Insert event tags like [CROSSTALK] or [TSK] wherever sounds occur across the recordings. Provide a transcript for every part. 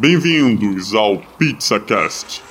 Bem-vindos ao PizzaCast.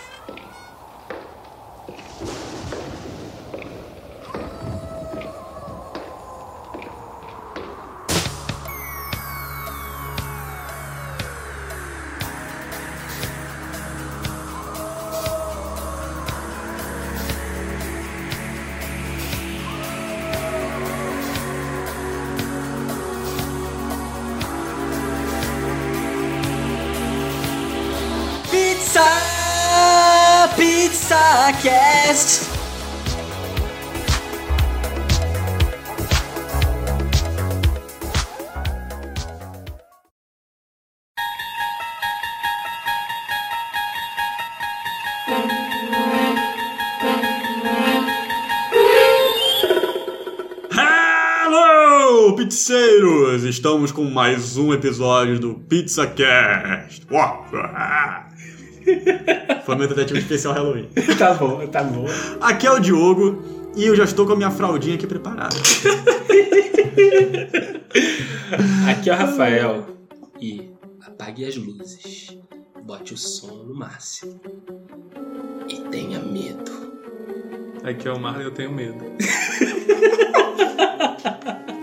Com mais um episódio do PizzaCast. Uau! Foi meu tentativa especial Halloween. [LAUGHS] Tá bom, tá bom. Aqui é o Diogo e eu já estou com a minha fraldinha aqui preparada. [LAUGHS] Aqui é o Rafael. E apague as luzes. Bote o som no máximo. E tenha medo. Aqui é o Marlon e eu tenho medo. [LAUGHS]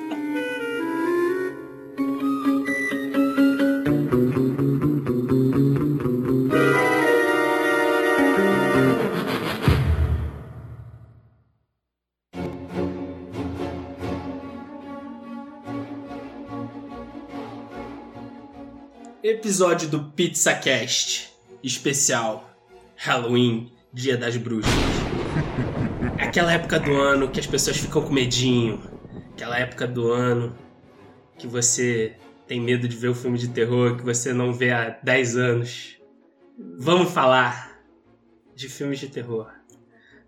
Episódio do PizzaCast especial Halloween, Dia das Bruxas. [LAUGHS] Aquela época do ano que as pessoas ficam com medinho. Aquela época do ano que você tem medo de ver o filme de terror que você não vê há 10 anos. Vamos falar de filmes de terror.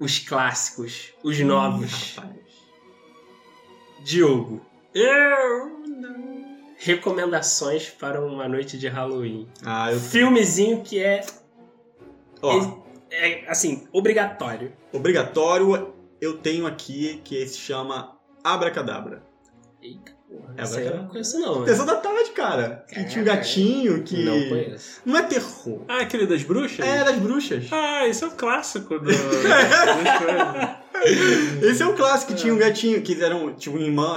Os clássicos, os novos. Diogo. Eu Recomendações para uma noite de Halloween. Ah, eu. Filmezinho que é, Ó, é, assim, obrigatório. obrigatório eu tenho aqui que se chama Abracadabra. Eita, porra. É Essa eu não conheço não. né? Sessão da tarde, cara. Que tinha um gatinho que. Não conheço. Não é terror. Ah, aquele das bruxas? É das bruxas. Ah, isso é o clássico do... [LAUGHS] Esse é o clássico, que tinha um gatinho, que eram, tipo, um irmã-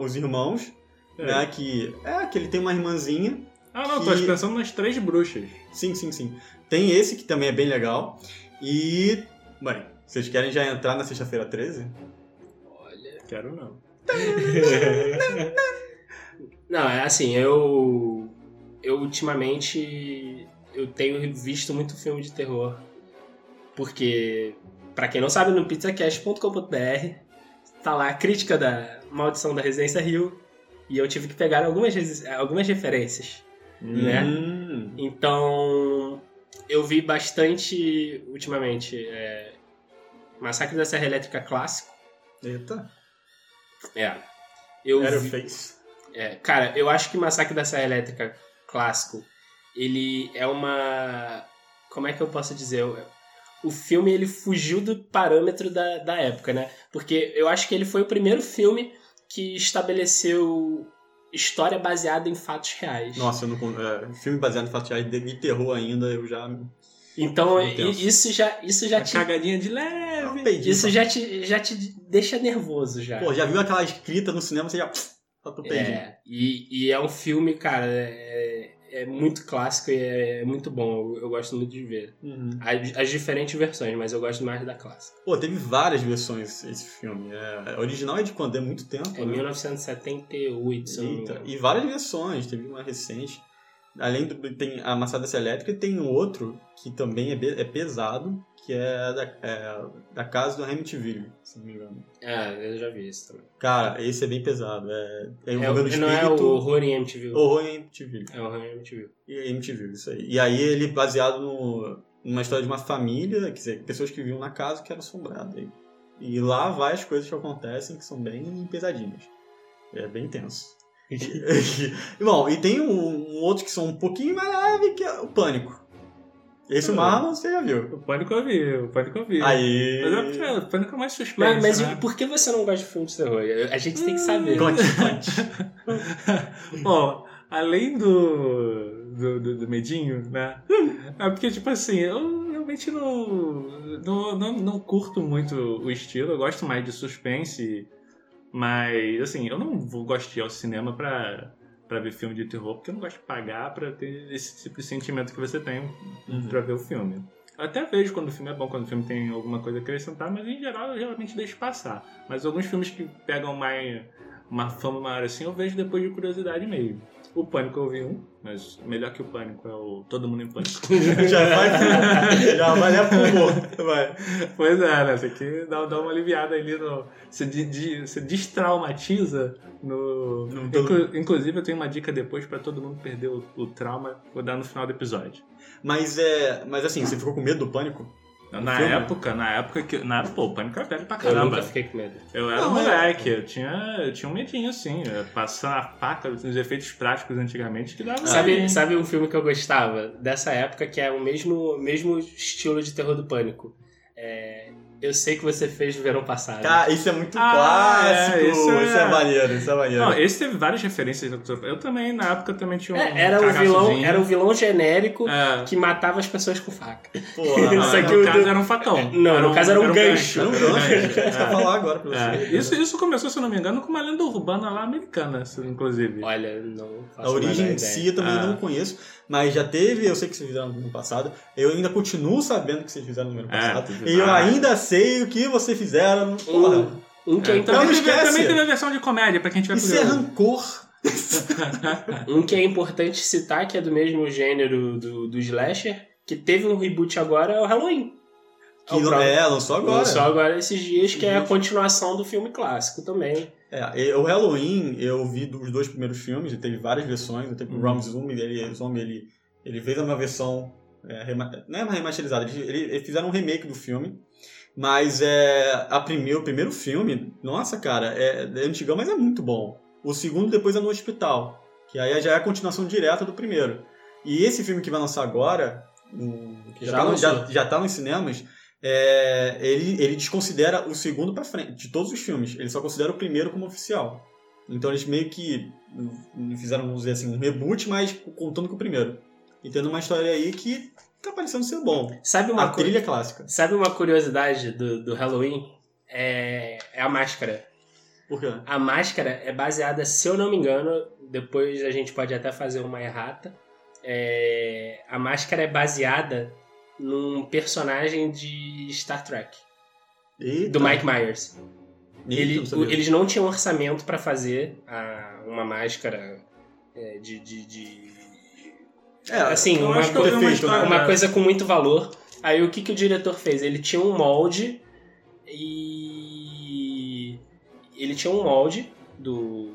os irmãos, É. né, que... É, que ele tem uma irmãzinha. Ah, não, tô Que- pensando nas três bruxas. Sim, sim, sim. Tem esse, que também é bem legal. E, bem, vocês querem já entrar na sexta-feira 13? Olha. Quero não. [LAUGHS] Não, é assim, eu. Eu ultimamente. Eu tenho visto muito filme de terror. Porque, pra quem não sabe, no pizzacast.com.br tá lá a crítica da Maldição da Residência Rio. E eu tive que pegar algumas, algumas referências. Né? Hum. Então, eu vi bastante ultimamente é, Massacre da Serra Elétrica clássico. Eita. É. Eu Era o vi- Face. é, cara, eu acho que Massacre da Serra Elétrica clássico, ele é uma. Como é que eu posso dizer? O filme ele fugiu do parâmetro da, da época, né? Porque eu acho que ele foi o primeiro filme que estabeleceu história baseada em fatos reais. Nossa, eu não... É, filme baseado em fatos reais de de terror ainda, eu já... Então, isso já, isso já A te. cagadinha de leve. peidinho. Isso já te, já te deixa nervoso já. Pô, já viu aquela escrita no cinema, você já... [TSK] O peidinho. É, e, e é um filme, cara, é, é muito clássico e é muito bom. Eu, eu gosto muito de ver. Uhum. As, as diferentes versões, mas eu gosto mais da clássica. Pô, teve várias versões esse filme. É, a original é de quando? É muito tempo, É né? 1978, se eu não me Eita, engano. e várias versões, teve uma recente. Além do tem a Massada Elétrica, tem um outro que também é, é pesado, que é da, é da casa do Amityville, se não me engano. Ah, eu já vi isso também. Cara, esse é bem pesado. É, é É, envolvendo o- não é o espírito, horror em MTV. horror em Amityville. É o horror em. E Amityville, isso aí. E aí ele baseado no, numa história de uma família, quer dizer, pessoas que viviam na casa que eram assombradas. E, e lá várias coisas que acontecem que são bem pesadinhas. É bem tenso. [LAUGHS] Bom, e tem um, um outro que são um pouquinho mais leve, que é o Pânico. Esse o Marlon você já viu. O Pânico eu vi, o Pânico eu vi. Aí. Mas é porque o Pânico é mais suspense, Mas, mas né? por que você não gosta de filme de terror? A gente tem que saber. Conte, [LAUGHS] conte. Bom, além do, do, do, do medinho, né? É porque, tipo assim, eu realmente não, não, não, não curto muito o estilo. Eu gosto mais de suspense. Mas, assim, eu não vou gosto de ir ao cinema pra, pra ver filme de terror, porque eu não gosto de pagar pra ter esse tipo de sentimento que você tem pra ver o filme. Eu até vejo quando o filme é bom, quando o filme tem alguma coisa a acrescentar, mas em geral eu realmente deixo passar. Mas alguns filmes que pegam mais uma fama maior assim, eu vejo depois de curiosidade mesmo. O Pânico eu vi um, mas melhor que o Pânico é o Todo Mundo em Pânico. [LAUGHS] já vai, já vai levar pro. Vai. Pois é, né? Isso aqui dá, dá uma aliviada ali no. Você, de, de- você destraumatiza no. No todo- Inclu- inclusive, eu tenho uma dica depois pra todo mundo perder o, o trauma. Vou dar no final do episódio. Mas é. Mas assim, você ficou com medo do pânico? Na filme? época, na época que. Na época, pô, o pânico era velho pra Eu caramba. nunca fiquei com medo. Eu era Não, moleque, eu tinha, eu tinha um medinho assim, eu passando a faca nos efeitos práticos antigamente que dava. Sabe, sabe um filme que eu gostava dessa época que é o mesmo, mesmo estilo de terror do pânico? É, eu sei que você fez no verão passado. Cara, isso é muito Ah, clássico. é, isso, isso é... é- maneiro, isso é maneiro. Não, esse teve várias referências. no- Eu também, na época, também tinha um. É, era, o vilão, era o vilão genérico É. que matava as pessoas com faca. Porra, [LAUGHS] Isso Não, aqui no o caso do- era um facão. Não, no caso era um gancho. Não, não, gente. Eu vou falar agora pra É, você. isso, isso começou, se eu não me engano, com uma lenda urbana lá americana, se- inclusive. Olha, não faço A origem em si eu também não conheço, mas já teve, eu sei que vocês fizeram no ano passado, eu ainda continuo sabendo que vocês fizeram no ano É, passado, teve e eu ainda sei o que vocês fizeram. Porra, Um, um que é, É, Não também, teve, esquece. também teve a versão de comédia, pra quem tiver isso é rancor. [LAUGHS] um que é importante citar, que é do mesmo gênero do, do slasher, que teve um reboot agora, é o Halloween. Que próprio. é, lançou agora. Só agora esses dias, que é a continuação do filme clássico também. É, o Halloween, eu vi dos dois primeiros filmes, ele teve várias versões, teve Uhum. o Rob Zombie, ele, ele, ele fez uma versão, é, rema- não é uma remasterizada, eles, ele- eles fizeram um remake do filme, mas é, a primeiro, o primeiro filme, nossa cara, é, é antigão, mas é muito bom. O segundo depois é no hospital, que aí já é a continuação direta do primeiro. E esse filme que vai lançar agora, o- que já, Já tá, já, já tá nos cinemas, é, ele, ele desconsidera o segundo pra frente, de todos os filmes. Ele só considera o primeiro como oficial. Então eles meio que fizeram, vamos dizer assim, um reboot, mas contando com o primeiro. E tendo uma história aí que tá parecendo ser bom. Sabe uma, A co- trilha é clássica. sabe uma curiosidade do, do Halloween? É, é a máscara. Por quê? A máscara é baseada, se eu não me engano, depois a gente pode até fazer uma errata. é, a máscara é baseada num personagem de Star Trek, Eita. do Mike Myers. Eita, Ele- não eles não tinham orçamento pra fazer a- uma máscara é, de, de- de- É, assim, uma, eu co- uma história uma coisa com muito valor. Aí o que, que o diretor fez? Ele tinha um molde e ele tinha um molde do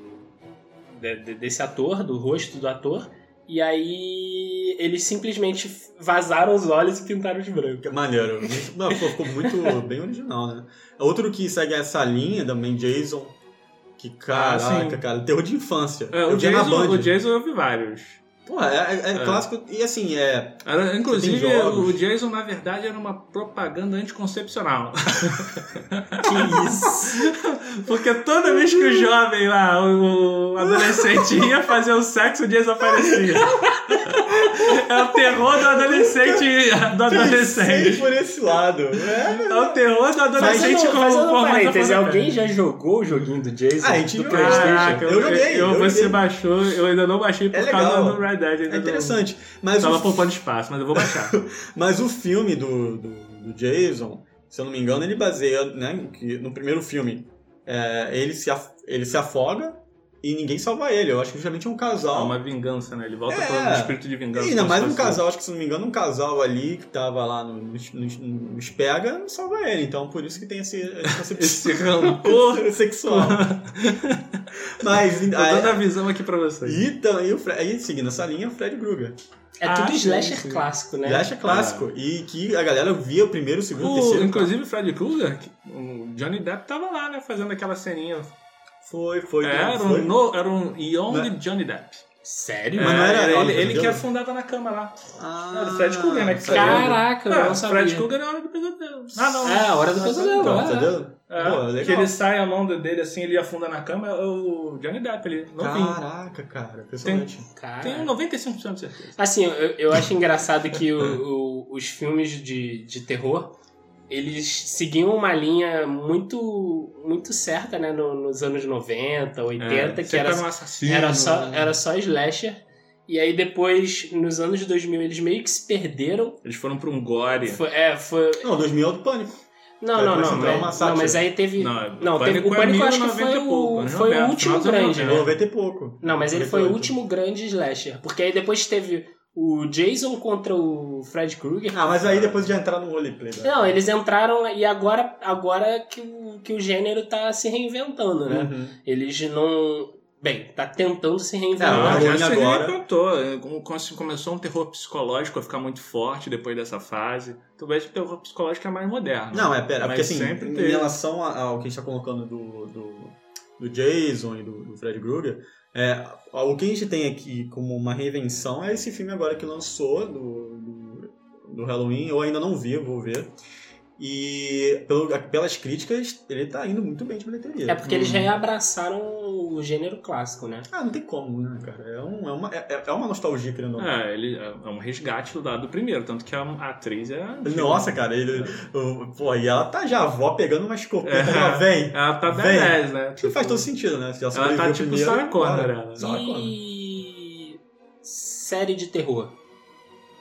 de- de- desse ator, do rosto do ator, e aí eles simplesmente vazaram os olhos e pintaram de branco. Maneiro. Não, ficou muito [LAUGHS] bem original, né? Outro que segue essa linha também, Jason. Que caraca, sim. cara, terror de infância. É, o, na Jason, Band. o Jason eu vi vários. Pô, é, é- é É. clássico. E assim, é. Era, inclusive, o Jason, na verdade, era uma propaganda anticoncepcional. [LAUGHS] Que isso? Porque toda vez que o jovem lá, o, o adolescente ia fazer o sexo, o Jason aparecia. É o terror do adolescente. Do Pensei adolescente. por esse lado. É. É o terror do adolescente com fazendo com parêntese, hormônio alguém já jogou o joguinho do Jason? Ah, a gente do jogou. Playstation? Caraca, eu, Eu joguei, eu- eu você joguei. baixou, eu ainda não baixei por É causa legal. do Red Dead. Ainda É interessante. Mas Tava o, poupando espaço, mas eu vou baixar. [LAUGHS] mas o filme do, do, do Jason, se eu não me engano, ele baseia, né? Que no primeiro filme, é, ele, se, af- ele se afoga e ninguém salva ele. Eu acho que justamente é um É casal. uma vingança, né? Ele volta É. pro espírito de vingança. E ainda mais um casal, acho que se não me engano, um casal ali que tava lá no, no, no, nos pega não salva ele. Então por isso que tem esse, essa [LAUGHS] Esse rancor. [LAUGHS] sexual. [LAUGHS] Mas Tô dando a visão aqui pra vocês. e, também o Fred, aí, seguindo essa linha, o Fred Krueger. É Ah, tudo sim, slasher sim. clássico, né? Acha clássico. E que a galera via o primeiro, o segundo, o O, terceiro. inclusive o Fred Krueger, o Johnny Depp tava lá, né? Fazendo aquela ceninha. Foi, foi. era, foi. Um no, era um Young Mas- Johnny Depp. Sério? Mas não era ele, ele que afundava na cama lá. Ah, Era o Fred Krueger, né. Caraca, eu não sabia. Fred Krueger é a hora do pesadelo. Ah, não. Ah, a hora do Ah, pesadelo. Não, é. entendeu? É, Pô, legal. que ele sai a mão dele assim, ele afunda na cama, é o Johnny Depp ali, novinho. Caraca, cara, impressionante. Cara. Tenho 95% de certeza. Assim, eu, eu acho engraçado que o- o- os filmes de, de terror, eles seguiam uma linha muito muito certa, né? no- nos anos 90, 80, É, que era, um assassino. era, só, era só slasher. E aí depois, nos anos 2000, eles meio que se perderam. Eles foram pra um gore. Foi, é, foi... Não, 2000 é o do Pânico. Não, É, não, não. uma Mas, não, mas aí teve... Não, Não, teve, o é Pânico eu acho que 1090 foi pouco, o, anos foi o 90, último grande, né? 90 e pouco. Não, mas ele foi o 98. último grande slasher. Porque aí depois teve o Jason contra o Fred Krueger. Ah, mas aí depois de entrar no roleplay. né? Não, eles entraram e agora, agora que, o, que o gênero tá se reinventando, né? Uhum. Eles não. Bem, tá tentando se É, reinventar. o Halloween já se agora- reinventou. Como- como se Começou um terror psicológico a ficar muito forte depois dessa fase. Talvez o terror psicológico é mais moderno. Não, é, pera, Mas porque assim, sempre em teve. relação ao que a gente tá colocando do, do, do Jason e do, do Fred Krueger, é, o que a gente tem aqui como uma reinvenção é esse filme agora que lançou do, do, do Halloween. Eu ainda não vi, vou ver. E pelo- pelas críticas, ele tá indo muito bem de bilheteria. É porque eles Uhum. reabraçaram o gênero clássico, né? Ah, não tem como, né, cara? É, um- é uma, é, é uma nostalgia, querendo ou não. É, ele é um resgate do lado do primeiro, tanto que a atriz é. Nossa, cara, ele. o- Pô, e ela tá já a avó pegando uma escopeta. É. Ela vem. [LAUGHS] Ela tá Vem. 10, né? Que faz todo sentido, né? Se ela Ela tá tipo primeiro, Sarah Connor, ela. E. Série de terror.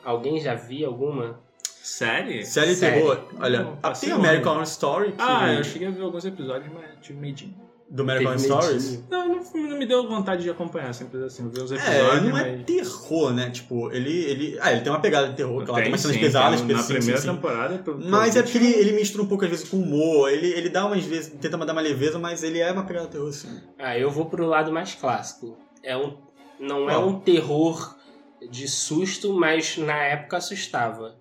Alguém já viu alguma? Série? Série de Série. terror, olha, Não, tem longe. American Horror Story, que, Ah, eu cheguei a ver alguns episódios, mas tive medinho. do American Horror Stories. Não, não, não me deu vontade de acompanhar, sempre assim, ver os É, episódios, não é mas... terror, né? Tipo, ele, ele. Ah, ele tem uma pegada de terror, claro, tem Tem, umas cenas pesadas, tem, na sim, primeira sim. temporada. que Mas é porque ele, ele mistura um pouco às vezes com humor, ele, ele dá umas vezes, tenta dar uma leveza, mas ele é uma pegada de terror, sim. Ah, eu vou pro lado mais clássico. É um, não é um terror de susto, mas na época assustava.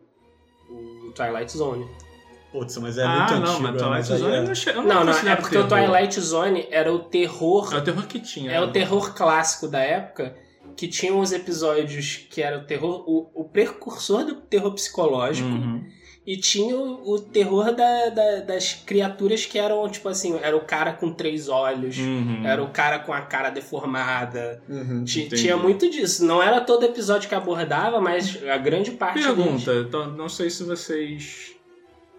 O Twilight Zone. Putz, mas é ah, muito não, antigo. mas Twilight aí Zone é- eu não, eu Não, não, é porque o terror. Twilight Zone era o terror. É o terror que tinha. É o né? terror clássico da época, que tinha os episódios que era o terror. O, o precursor do terror psicológico. Uhum. E tinha o, o terror da- da- das criaturas que eram, tipo assim, era o cara com três olhos. Uhum. Era o cara com a cara deformada. Uhum. Tinha muito disso. Não era todo episódio que abordava, mas a grande parte deles. Pergunta, então, não sei se vocês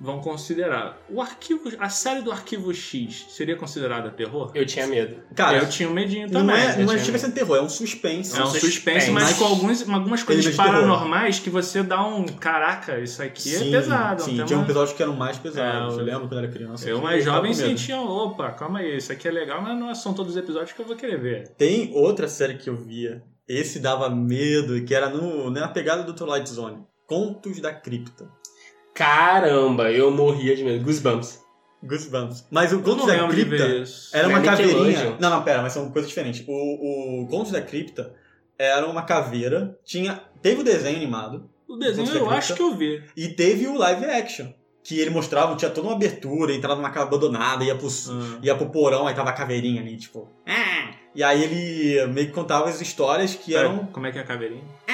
vão considerar. O arquivo, a série do Arquivo X seria considerada terror? Eu tinha medo. Cara, eu tinha um medinho não também. é, eu não é chega a ser terror, é um suspense. É um suspense, suspense, mas mas- com alguns, algumas coisas paranormais que você dá um. Caraca, isso aqui Sim, é pesado. Sim, tinha um episódio que eram mais pesados. É, eu lembro quando era criança. Eu, que mais jovem, sentia, opa, calma aí, isso aqui é legal, mas não são todos os episódios que eu vou querer ver. Tem outra série que eu via. Esse dava medo, que era no, na pegada do Twilight Zone. Contos da Cripta. Caramba, eu morria de medo. Goosebumps. Goosebumps. Mas o Contos não da Cripta era uma é caveirinha. Não, não, pera, mas são coisas diferentes. O, o Contos da Cripta era uma caveira. Tinha, teve o desenho animado O desenho eu acredita? acho que eu vi. e teve o live action. Que ele mostrava, tinha toda uma abertura, entrava numa casa abandonada, ia pro, Ah. ia pro porão, aí tava a caveirinha ali, tipo. "Ah". E aí ele meio que contava as histórias que eram Como é que é a caveirinha? [LAUGHS]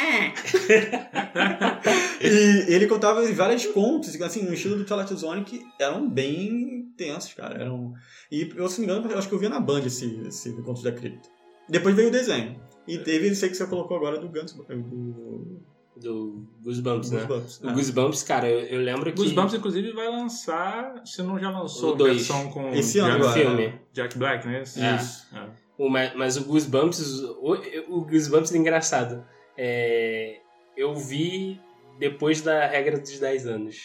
E ele contava vários contos, assim, no estilo do Twilight Zone, que eram bem tensos, cara. Eram... E eu, se não me engano, eu acho que eu via na Band esse, esse Contos da Cripta. Depois veio o desenho. E teve esse aí que você colocou agora do Guns... Do... Do Goosebumps, né? Goosebumps. O É. Goosebumps, cara, eu, eu lembro que. Goosebumps, inclusive, vai lançar, se não já lançou, O dois. versão com Esse ano Jack, agora. filme. Jack Black, né? É. Isso. É. O, mas, o Goosebumps, o, o Goosebumps é engraçado. É, eu vi depois da regra dos 10 anos.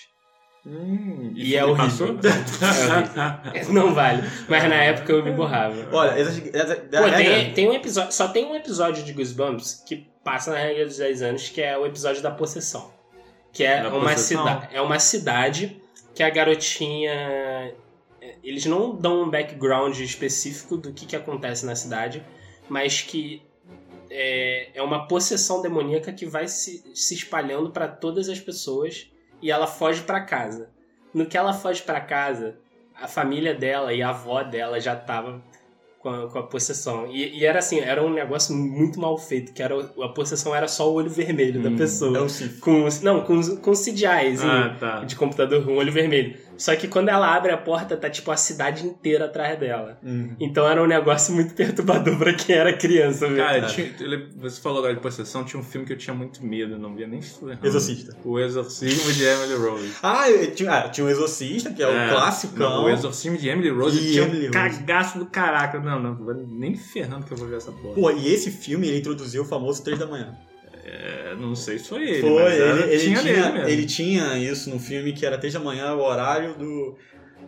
Hum, E é horrível. passou? Não vale. Mas na época eu me borrava. Olha, essa, da Pô, regra- tem, tem um episódio, só tem um episódio de Goosebumps que passa na regra dos 10 anos, que é o episódio da possessão. Que é Da uma, possessão? cida é uma cidade que a garotinha. Eles não dão um background específico do que, que acontece na cidade, mas que é, é uma possessão demoníaca que vai se, se espalhando para todas as pessoas e ela foge para casa. No que ela foge para casa, a família dela e a avó dela já tava com a, com a possessão. E, e era assim, era um negócio muito mal feito, que era a possessão era só o olho vermelho da Hum, É pessoa. o Sif. Com, não, com, os- com CGIzinho Ah, tá. de computador com olho vermelho. Só que quando ela abre a porta, tá tipo a cidade inteira atrás dela. Hum. Então era um negócio muito [LAUGHS] perturbador pra quem era criança, viu? Cara, É. tinha- ele- você falou agora de possessão, tinha um filme que eu tinha muito medo, não via nem ferrando. Exorcista. O Exorcismo de Emily Rose. Ah, eu- tinha, ah, tinha o Exorcista, que é, o clássico. Não, o Exorcismo de Emily Rose E tinha Emily um Rose. cagaço do caraca. Não, não, nem ferrando que eu vou ver essa porra. Pô, e esse filme ele introduziu o famoso 3 da manhã. É, não sei se foi ele, Foi, mas ele, era- ele tinha, tinha, ele tinha isso no filme que era 3 da manhã, o horário do.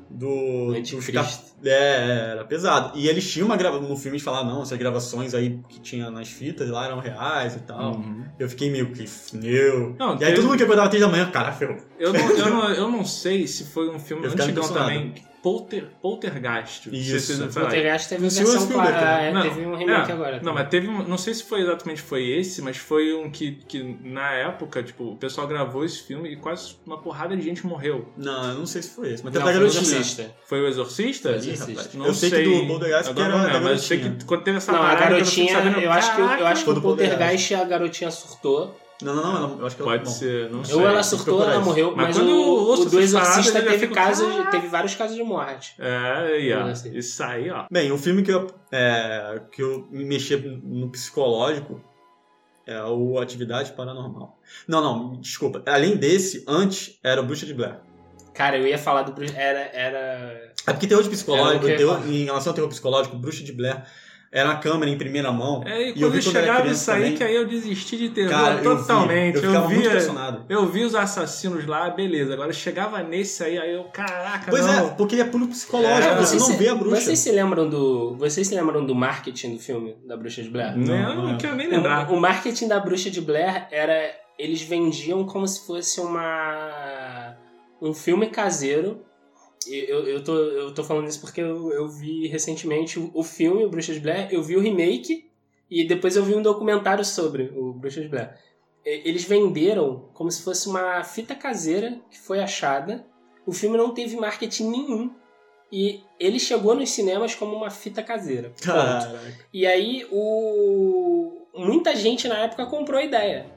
Do. do ficar- é, era pesado. E eles tinham uma gravação. No filme de falar, não, essas gravações aí que tinha nas fitas lá eram reais e tal. Uhum. Eu fiquei meio que. Meu. Não, e aí teve- todo mundo que acordava 3 da manhã, cara, ferrou. Eu não, eu, não, eu não [LAUGHS] sei se foi um filme Eu antigão também. Polter, Poltergeist. Não Isso. vocês O ouviram falar. Poltergeist teve versão também. é, Não, teve um remake é, agora. Não, mas teve um. Não sei se foi exatamente foi esse, mas foi um que, que na época, tipo, o pessoal gravou esse filme e quase uma porrada de gente morreu. Não, eu não sei se foi esse. Mas Não, da foi o garotinha. Exorcista. Foi o Exorcista? Foi o Ih, Exorcista. Não eu sei, que do Poltergeist que era não lembro, mas eu sei que quando teve essa Não, a eu garotinha, sabendo, eu acho que, eu "Caraca, acho que o. Poltergeist a garotinha surtou. Não, não, não, não, eu acho que ela Pode bom. ser, não sei. Ou ela tem surtou ou ela morreu, Mas mas, quando o, eu ouço o do Exorcista teve, fico, casos, teve vários casos de morte. É, e ó, Assim. isso aí, ó. Bem, o filme que eu, é, que eu me mexia no psicológico é o Atividade Paranormal. Não, não, desculpa. Além desse, antes era o Bruxa de Blair. Cara, eu ia falar do. Bru- Era. era... É porque terror psicológico, Era o que eu ia terror- em relação ao terror psicológico, Bruxa de Blair era a câmera em primeira mão. É, e E eu quando vi quando chegava isso aí, também. que aí eu desisti de terror Cara, eu vi, totalmente. eu ficava muito via, impressionado. eu vi os assassinos lá, beleza. Agora chegava nesse aí, aí eu, caraca, Pois não. é, porque ele é puro psicológico, É, você Vocês não se- vê a bruxa. Vocês se lembram do. Vocês se lembram do marketing do filme da Bruxa de Blair? Não, Não, eu não não. quero nem lembrar. O, o marketing da Bruxa de Blair era. Eles vendiam como se fosse uma. um filme caseiro. Eu, eu, tô, eu tô falando isso porque eu, eu vi recentemente o, o filme, o Bruxa de Blair, eu vi o remake e depois eu vi um documentário sobre o Bruxa de Blair. Eles venderam como se fosse uma fita caseira que foi achada. O filme não teve marketing nenhum. E ele chegou nos cinemas como uma fita caseira. E aí o muita gente na época comprou a ideia,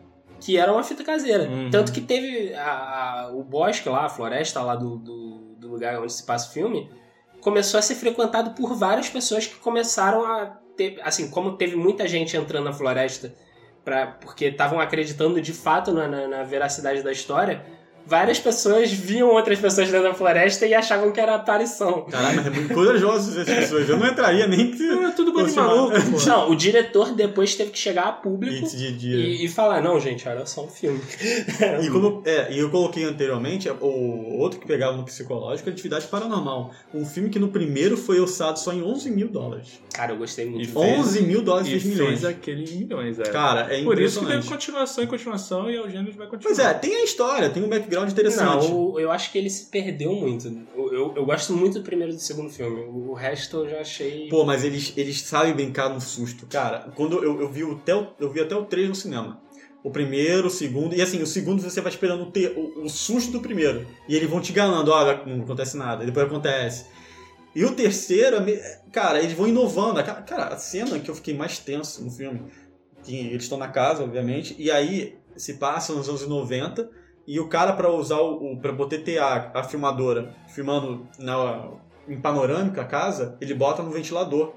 que era uma fita caseira. Uhum. Tanto que teve a- a- o bosque lá, a floresta lá do, do, do lugar onde se passa o filme, começou a ser frequentado por várias pessoas que começaram a ter, assim, como teve muita gente entrando na floresta pra, porque estavam acreditando de fato na, na- na veracidade da história, várias pessoas viam outras pessoas dentro da floresta e achavam que era aparição. Caralho, mas é muito corajoso essas pessoas. Eu não entraria nem que. Não, é tudo coisa de maluco, pô. Não, o diretor depois teve que chegar a público E, de, de- e, e falar, não, gente, era só um filme. E como é, e eu coloquei anteriormente, o outro que pegava no psicológico é Atividade Paranormal. Um filme que no primeiro foi orçado só em 11 mil dólares. Cara, eu gostei muito. E do fez- 11 mil dólares E fez milhões. aqueles milhões, é. Cara, é Por isso que teve impressionante. continuação e continuação e o Gênesis vai continuar. Pois é, tem a história, tem um background interessante. Não, eu, acho que ele se perdeu muito. Eu, eu, eu gosto muito do primeiro e do segundo filme. O, o resto eu já achei. Pô, mas eles, eles sabem brincar no susto. Cara, quando eu, eu vi até o, eu vi até o 3 no cinema. O primeiro, o segundo, e assim, o segundo você vai esperando o, te- o, o susto do primeiro. E eles vão te enganando, olha, não acontece nada, e depois acontece. E o terceiro, cara, eles vão inovando. Cara, cara, a cena que eu fiquei mais tenso no filme, que eles estão na casa, obviamente, e aí se passa nos anos 90, e o cara, pra usar o. o pra poder ter a, a filmadora filmando na, em panorâmica a casa, ele bota no ventilador.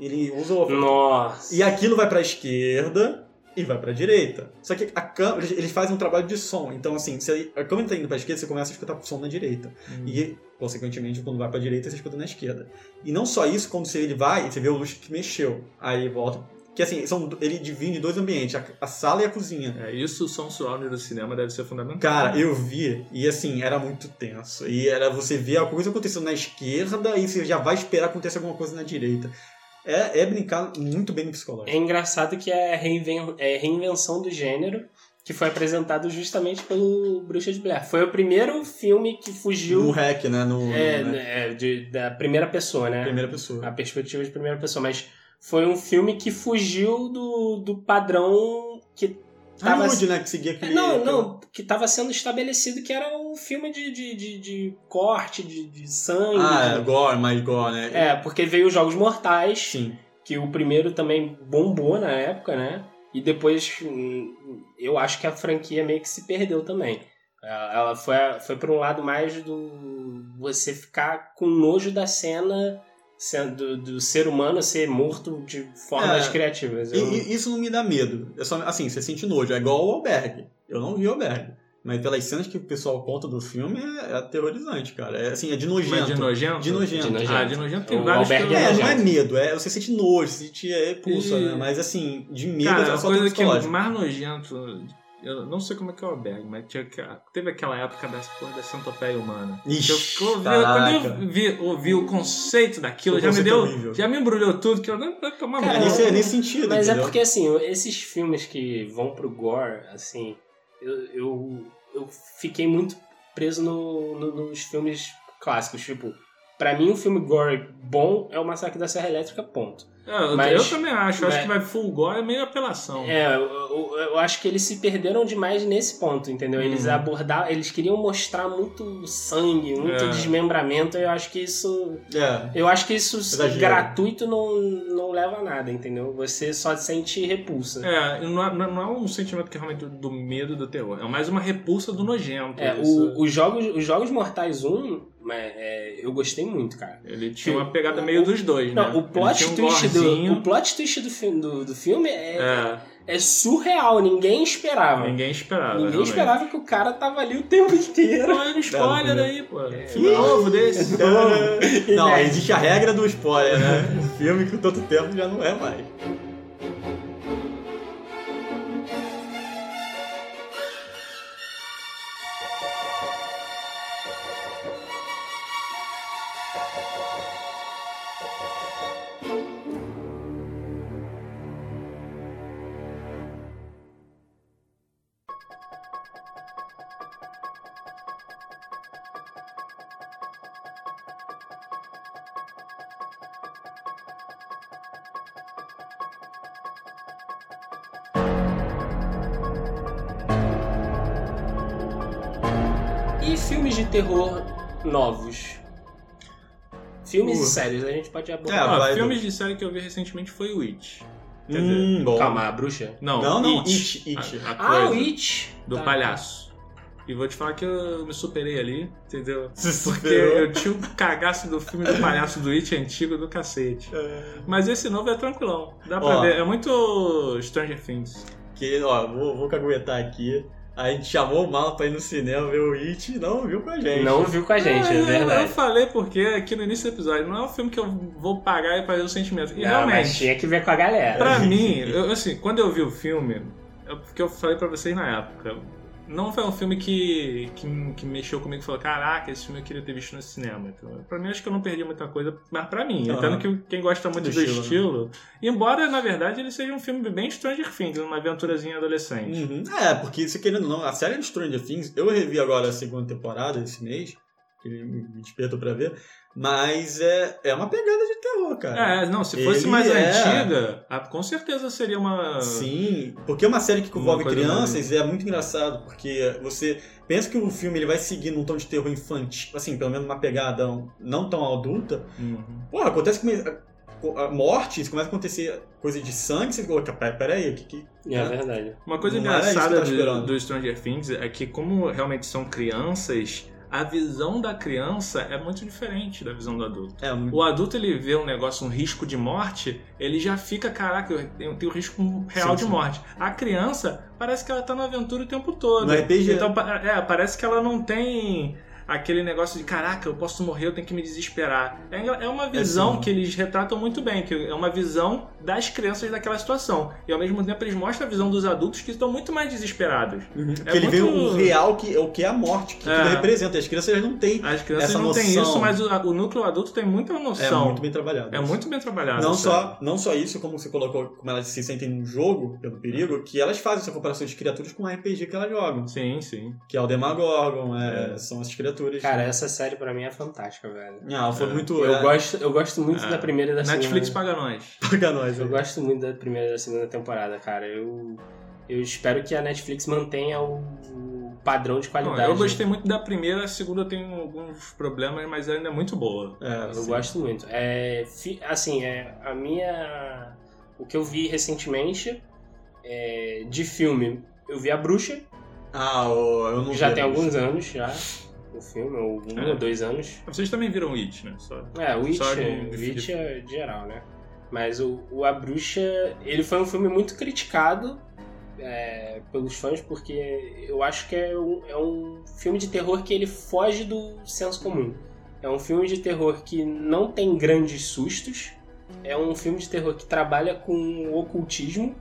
Ele usa o. Nossa. E aquilo vai pra esquerda e vai pra direita. Só que a câmera, eles- eles fazem um trabalho de som. Então, assim, se a câmera tá indo pra esquerda, você começa a escutar o som na direita. Hum. E, consequentemente, quando vai pra direita, você escuta na esquerda. E não só isso, quando você- ele vai, você vê o luxo que mexeu. Aí volta. Que assim, são, ele divide em dois ambientes, a, a sala e a cozinha. É, isso, o som surround do cinema deve ser fundamental. Cara, eu vi e assim, era muito tenso. E era você ver a coisa acontecendo na esquerda e você já vai esperar acontecer alguma coisa na direita. É, é brincar muito bem no psicológico. É engraçado que é, reinven- é reinvenção do gênero que foi apresentado justamente pelo Bruxa de Blair. Foi o primeiro filme que fugiu No hack, né? No, é, né? é, de- da primeira pessoa, né? primeira pessoa. A perspectiva de primeira pessoa. Mas foi um filme que fugiu do, do padrão que tava... Hollywood, né? Que seguia aquele. Não, não, que estava sendo estabelecido que era um filme de, de, de, de corte, de, de sangue. Ah, é, gore, mais gore, né? É, porque veio os Jogos Mortais, Sim. que o primeiro também bombou na época, né? E depois hum, eu acho que a franquia meio que se perdeu também. Ela ela foi, foi pra um lado mais do você ficar com nojo da cena sendo, do ser humano ser morto de formas É. criativas. E, Eu- isso não me dá medo. É só, assim, você sente nojo. É igual o Albergue. Eu não vi o Albergue. Mas pelas cenas que o pessoal conta do filme, é, é aterrorizante, cara. É assim, é de nojento. Mas de nojento? De nojento. De nojento. Ah, de nojento tem O vários que eu- É, nojento. não é medo, é, você sente nojo, você sente é, repulsa, E- né? Mas assim, de medo Cara, é só coisa coisa que é mais nojento. Eu não sei como é que é o albergue, mas tinha, teve aquela época da porra da centopeia humana. Ixi, eu, eu quando eu vi, ouvi o conceito daquilo, O já me conceito deu. é horrível. já me embrulhou tudo, que eu não vou tomar Cara, É nesse, é nesse sentido, Mas é entendeu? porque, assim, esses filmes que vão pro gore, assim, eu, eu, eu fiquei muito preso no, no- nos filmes clássicos. Tipo, pra mim, um filme gore bom é o Massacre da Serra Elétrica, ponto. É, eu, Mas- eu também acho. Eu acho que vai full gore é meio apelação. É, eu, eu- eu acho que eles se perderam demais nesse ponto, entendeu? Eles Uhum. abordaram, eles queriam mostrar muito sangue, muito É. desmembramento, e eu acho que isso. É. Eu acho que isso Exagero. gratuito não, não leva a nada, entendeu? Você só sente repulsa. É, não é, não é um sentimento que é realmente do, do medo do terror. É mais uma repulsa do nojento. É, o, os, jogos, os Jogos Mortais 1, é, é, eu gostei muito, cara. Ele tinha uma pegada meio dos dois, né? Não, o Ele plot um twist, do, o plot twist do, filme, do, do filme é, É, é surreal, ninguém esperava. ninguém esperava. Ninguém realmente. esperava que o cara tava ali o tempo inteiro. Era um spoiler Não, aí, pô. Filme novo desse. [LAUGHS] Não, Inédito. existe a regra do spoiler, né? O filme que tanto tempo já não é mais. Séries, a gente pode É, abordar. Ó, vai, filmes de série que eu vi recentemente foi o It. Quer Hum, bom. Calma, a bruxa? Não, Não, não, It. It, It. A, a Ah, o It! do Tá. palhaço. E vou te falar que eu me superei ali, entendeu? Se Porque superou. eu tinha um cagaço do filme do palhaço do It antigo do cacete. Mas esse novo é tranquilão. Dá pra Ó. ver. É muito Stranger Things. Que, ó, vou, vou caguetar aqui. A gente chamou o Mal pra ir no cinema ver o It e não viu com a gente. Não viu com a gente, é eu- verdade. Eu falei porque aqui no início do episódio não é um filme que eu vou pagar e fazer o sentimento. E Não, mas realmente, tinha que ver com a galera. pra [LAUGHS] mim, eu, assim, quando eu vi o filme, é porque eu falei pra vocês na época, não foi um filme que, que, que mexeu comigo e falou: caraca, esse filme eu queria ter visto no cinema. Então, pra mim, acho que eu não perdi muita coisa, mas pra mim, Aham. entendo que quem gosta muito Do do, estilo, estilo, né? embora na verdade ele seja um filme bem Stranger Things, uma aventurazinha adolescente. Uhum. É, porque se querendo ou não, a série de Stranger Things, eu revi agora a segunda temporada esse mês, que me despertou pra ver, mas é, é uma pegada de terror, cara. É, não, se fosse Ele mais é- antiga, com certeza seria uma. Sim, porque é uma série que envolve crianças é muito engraçado, porque você pensa que o filme ele vai seguir num tom de terror infantil, assim, pelo menos uma pegada não tão adulta. Uhum. Porra, acontece que a morte, começa a acontecer coisa de sangue, você fica, "Opa, pera- peraí, o que que... É verdade. Uma coisa Não isso engraçada do, esperando. do Stranger Things é que, como realmente são crianças, a visão da criança é muito diferente da visão do adulto. É, muito... O adulto ele vê um negócio, um risco de morte, ele já fica, caraca, eu tenho, tenho risco real Sim, de sim. morte. A criança parece que ela tá na aventura o tempo todo. No RPG. Então, é, parece que ela não tem aquele negócio de caraca, eu posso morrer, eu tenho que me desesperar. É, é uma visão sim. que eles retratam muito bem, que é uma visão das crianças daquela situação. E ao mesmo tempo eles mostram a visão dos adultos que estão muito mais desesperados. Uhum. é que ele vê muito- o real, que é o que é a morte, que É. tudo representa. As crianças não têm. As crianças Essa não têm noção. isso, mas o, o núcleo adulto tem muita É noção. muito bem trabalhado. É muito bem trabalhado. Não sabe? só, não só isso, como você colocou, como elas se sentem num jogo, pelo perigo, que elas fazem essa comparação de criaturas com o RPG que elas jogam. Sim, sim. Que é o Demagorgon, é, são essas criaturas. Cara, essa série pra mim é fantástica, velho. Ah, foi É. muito. Eu, é, gosto, eu gosto muito É. da primeira e da Netflix segunda. paga nós. [LAUGHS] Paga nós. Eu né? gosto muito da primeira e da segunda temporada, cara. Eu, eu espero que a Netflix mantenha o, padrão de Não, qualidade. eu gostei muito da primeira, a segunda tem alguns problemas, mas ainda é muito boa. É, Eu sim. gosto muito. É, fi- assim, é, a minha. O que eu vi recentemente é, de filme, eu vi A Bruxa, Ah, o- eu não Já vi tem alguns anos já o filme, ou um É. ou dois anos. Vocês também viram It, né? Só. É, o It, de- It é geral, né? Mas o, o A Bruxa, ele foi um filme muito criticado é, pelos fãs, porque eu acho que é um, é um filme de terror que ele foge do senso comum. É um filme de terror que não tem grandes sustos. É um filme de terror que trabalha com o ocultismo.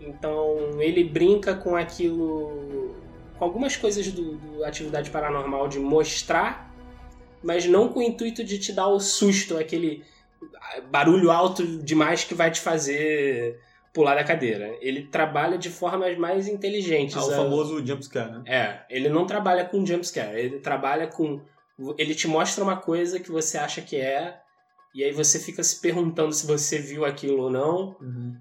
Então ele brinca com aquilo. Com algumas coisas do, do Atividade Paranormal de mostrar, mas não com o intuito de te dar o susto, aquele barulho alto demais que vai te fazer pular da cadeira. Ele trabalha de formas mais inteligentes. Ah, o A- famoso jumpscare, né? é, ele não trabalha com jumpscare, ele trabalha com. Ele te mostra uma coisa que você acha que é, e aí você fica se perguntando se você viu aquilo ou não,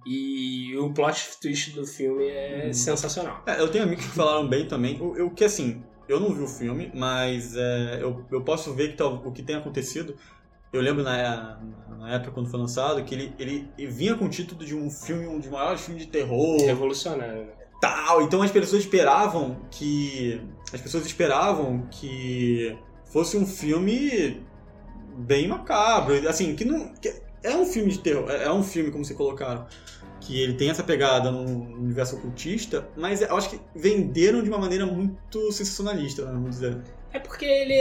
e o plot twist do filme é Uhum. sensacional. É, eu tenho amigos que falaram bem também. O, eu, que assim, eu não vi o filme, mas é, eu, eu posso ver que tal, o que tem acontecido. Eu lembro na, na época quando foi lançado que ele, ele, ele vinha com o título de um filme, um dos maiores filmes de terror, Revolucionário. né? tal. Então as pessoas esperavam que. As pessoas esperavam que fosse um filme bem macabro. Assim, que não. que é um filme de terror. É é um filme, como vocês colocaram. Que ele tem essa pegada no universo ocultista, mas eu acho que venderam de uma maneira muito sensacionalista, né, vamos dizer. É porque ele,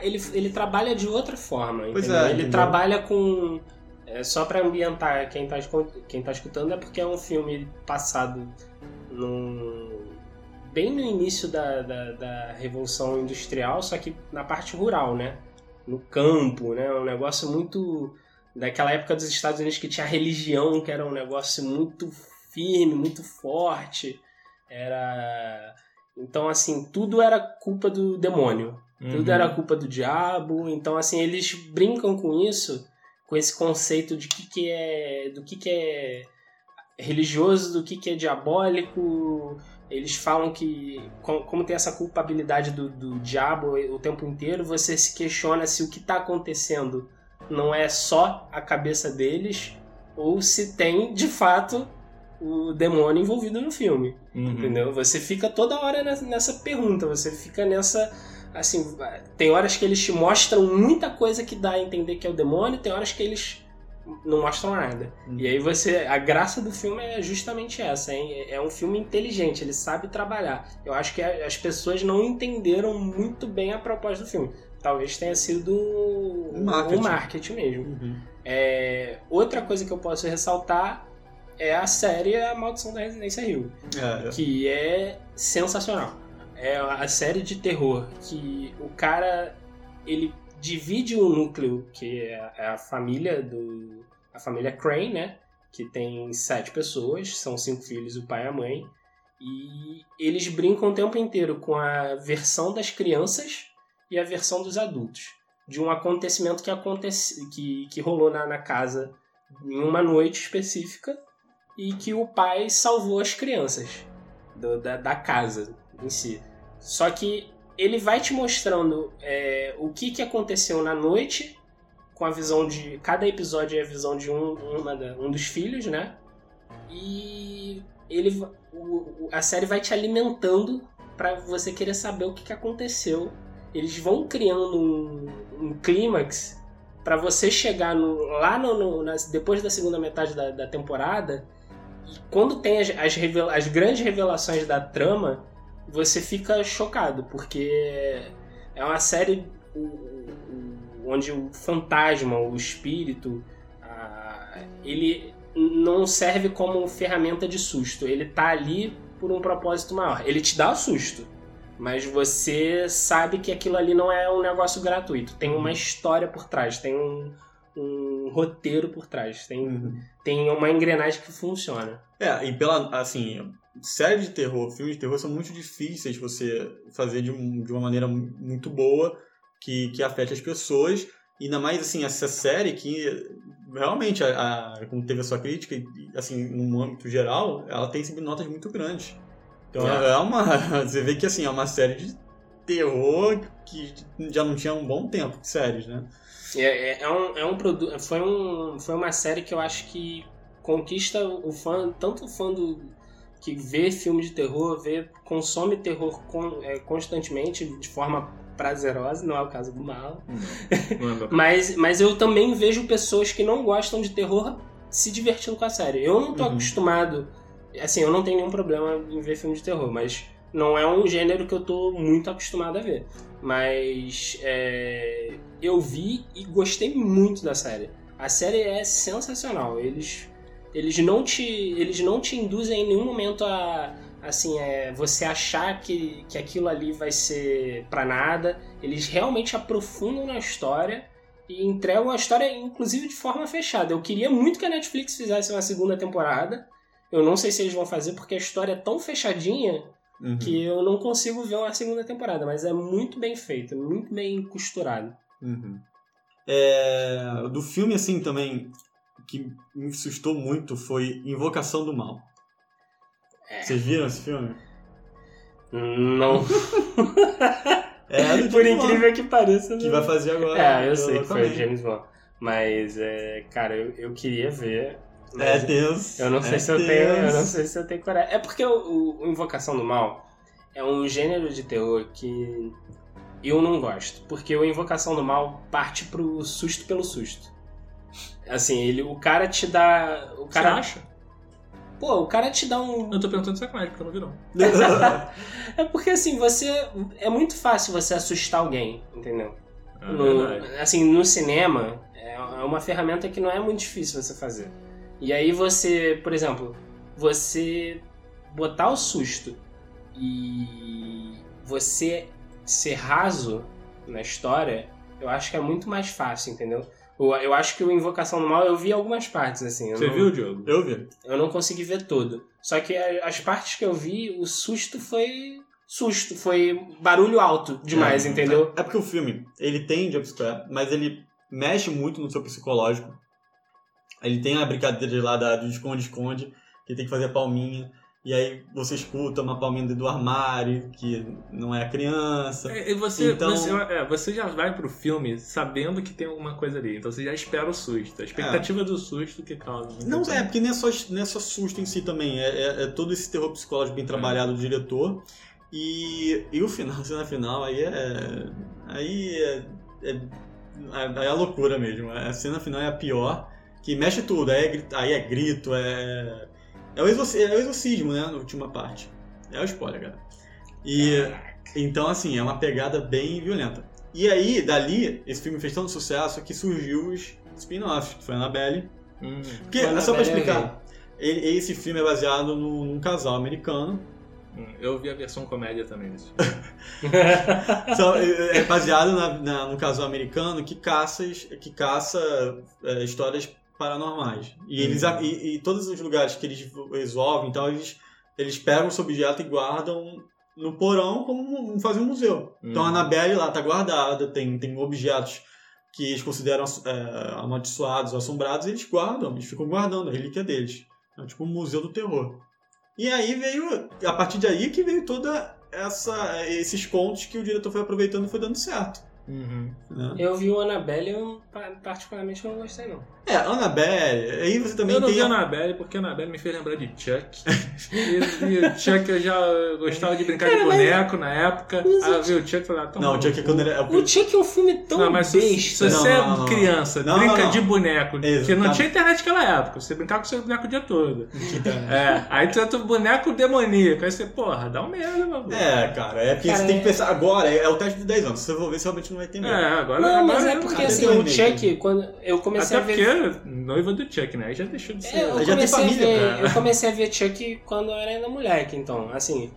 ele, ele trabalha de outra forma. Pois entendeu? é, ele entendeu? trabalha com. é, só pra ambientar quem tá, quem tá escutando, é porque é um filme passado num, bem no início da, da, da Revolução Industrial, só que na parte rural, né? No campo, né? Um negócio muito. Daquela época dos Estados Unidos que tinha religião, que era um negócio muito firme, muito forte. Era. Então, assim, tudo era culpa do demônio. Tudo Uhum. era culpa do diabo. Então, assim, eles brincam com isso, com esse conceito de que, que é. do que, que é religioso, do que, que é diabólico. Eles falam que, com- como tem essa culpabilidade do, do diabo o tempo inteiro, você se questiona se o que está acontecendo não é só a cabeça deles, ou se tem, de fato, o demônio envolvido no filme. Uhum. Entendeu? Você fica toda hora nessa, nessa pergunta, você fica nessa. Assim, tem horas que eles te mostram muita coisa que dá a entender que é o demônio, tem horas que eles não mostram nada. E aí você. A graça do filme é justamente essa, hein? É um filme inteligente, ele sabe trabalhar. Eu acho que as pessoas não entenderam muito bem a proposta do filme. Talvez tenha sido o marketing. o marketing mesmo. Uhum. É, outra coisa que eu posso ressaltar é a série A Maldição da Residência Rio É, é. que é sensacional. É a série de terror que o cara ele divide um núcleo que é é a família do a família Crane, né? Que tem sete pessoas, são cinco filhos, o pai e a mãe, e eles brincam o tempo inteiro com a versão das crianças e a versão dos adultos de um acontecimento que acontece que, que rolou na, na casa em uma noite específica e que o pai salvou as crianças do- da, da casa em si. Só que ele vai te mostrando é, o que, que aconteceu na noite, com a visão de. Cada episódio é a visão de um, uma um dos filhos, né? E ele, o- a série vai te alimentando pra você querer saber o que, que aconteceu. Eles vão criando um, um clímax pra você chegar no, lá no, no- depois da segunda metade da, da temporada e quando tem as, as, as grandes revelações da trama, você fica chocado, porque é uma série onde o fantasma, o espírito, ele não serve como ferramenta de susto. Ele tá ali por um propósito maior. Ele te dá o susto, mas você sabe que aquilo ali não é um negócio gratuito. Tem uma história por trás, tem um, um roteiro por trás, tem, Uhum. tem uma engrenagem que funciona. É, e pela. Assim, séries de terror, filmes de terror são muito difíceis de você fazer de, um- de uma maneira mu- muito boa que, que afete as pessoas. E ainda mais, assim, essa série que realmente, a, a- como teve a sua crítica, assim, no âmbito geral, ela tem sempre notas muito grandes. Então É. é, uma. [LAUGHS] Você vê que, assim, é uma série de terror que já não tinha um bom tempo de séries, né? É, é, é um, é um produto. Foi, um, foi uma série que eu acho que conquista o fã, tanto o fã do, que vê filme de terror, vê, consome terror con- é, constantemente, de forma prazerosa, não é o caso do Mal. É [LAUGHS] Mas, mas eu também vejo pessoas que não gostam de terror se divertindo com a série. Eu não tô Uhum. acostumado. Assim, eu não tenho nenhum problema em ver filme de terror, mas não é um gênero que eu tô muito acostumado a ver. Mas é, eu vi e gostei muito da série. A série é sensacional. Eles, eles, não, te, eles não te induzem em nenhum momento a assim é você achar que, que aquilo ali vai ser pra nada. Eles realmente aprofundam na história e entregam a história, inclusive de forma fechada. Eu queria muito que a Netflix fizesse uma segunda temporada. Eu não sei se eles vão fazer porque a história é tão fechadinha Uhum. que eu não consigo ver uma segunda temporada, mas é muito bem feito, muito bem costurado. Uhum. É, do filme, assim, também, que me assustou muito foi Invocação do Mal. É. Vocês viram esse filme? Não, [LAUGHS] É do por incrível que pareça. Que não- vai fazer agora. É, eu sei que foi o. James Wan. Mas, é, cara, eu, eu queria ver. É tenso. eu não sei é se eu tenho. Eu não sei se eu tenho coragem. É porque o, o- o Invocação do Mal é um gênero de terror que eu não gosto. Porque o Invocação do Mal parte pro susto pelo susto. Assim, ele, o cara te dá. O Você cara. acha? Pô, o cara te dá um. Eu tô perguntando sacanagem, porque eu não vi não. [LAUGHS] É porque assim, você. É muito fácil você assustar alguém, entendeu? É No- verdade. assim, no cinema, é é uma ferramenta que não é muito difícil você fazer. E aí você, por exemplo, você botar o susto e você ser raso na história, eu acho que é muito mais fácil, entendeu? Eu, acho que o Invocação do Mal eu vi algumas partes, assim. eu Você não- viu, Diogo? Eu vi. eu não consegui ver todo. Só que as partes que eu vi, o susto foi. Susto, foi barulho alto demais, É, entendeu? É porque o filme, ele tem jumpscare, mas ele mexe muito no seu psicológico. Ele tem a brincadeira lá da, do esconde-esconde, que tem que fazer a palminha. E aí você escuta uma palminha do armário, que não é a criança. É, E você, Então- você, é, você já vai pro filme sabendo que tem alguma coisa ali. Então você já espera o susto. A expectativa do susto que causa. Não, é, porque não é, só, não é só susto em si também, é, é- é todo esse terror psicológico bem trabalhado do diretor. E, e o final, a [LAUGHS] cena final, aí é. Aí é. é aí é a loucura mesmo. A cena final é a pior, que mexe tudo. Aí é, aí é grito, é. É o, é o exorcismo, né? Na última parte. É o spoiler, cara. E. Então, assim, é uma pegada bem violenta. E aí, dali, esse filme fez tanto sucesso que surgiu os spin-offs, que foi a Annabelle. Hum. Porque, é só pra explicar, ele- esse filme é baseado no- num casal americano. Hum, Eu vi a versão comédia também desse [LAUGHS] Só- é é baseado na, na- num casal americano que caça, que caça é, histórias paranormais. E, eles, Uhum. e, e todos os lugares que eles resolvem, então eles, eles pegam esse objeto e guardam no porão como um- fazem um museu. Então a Uhum. Annabelle lá tá guardada, tem, tem objetos que eles consideram é, amaldiçoados assombrados, eles guardam, eles ficam guardando a relíquia deles. É tipo um museu do terror. E aí veio, a partir de aí que veio toda essa esses contos que o diretor foi aproveitando e foi dando certo. Uhum. né? Eu vi o Annabelle e eu, pa- particularmente não gostei, não. É, Annabelle, aí você também Eu não tem vi Annabelle porque a Annabelle me fez lembrar de Chuck. e, e o Chuck eu já gostava de brincar de Cara, mas- boneco na época. Mas Aí o eu vi o Chuck e falei, ah, toma Não, o Chuck é quando ele é O Chuck é um filme tão Não, mas se, se besta. você Não, não, é criança, Não, brinca não, não. de boneco, Exato. que não tinha internet naquela época, você brincava com seu boneco o dia todo. É, aí tu é o boneco demoníaco, aí você, porra, dá um medo, meu. É, cara, é porque Cara, você tem é- que pensar agora, é, é o teste de 10 anos. Se você for ver, você realmente não vai ter medo. É, agora Não, mas agora é porque até assim, o. Chuck, quando eu comecei Até a ver. porque noiva do Chuck, né? Aí já deixou de ser. É, eu Já tem comecei, a família, ver, cara. eu comecei a ver Chuck quando eu era ainda moleque, então, assim,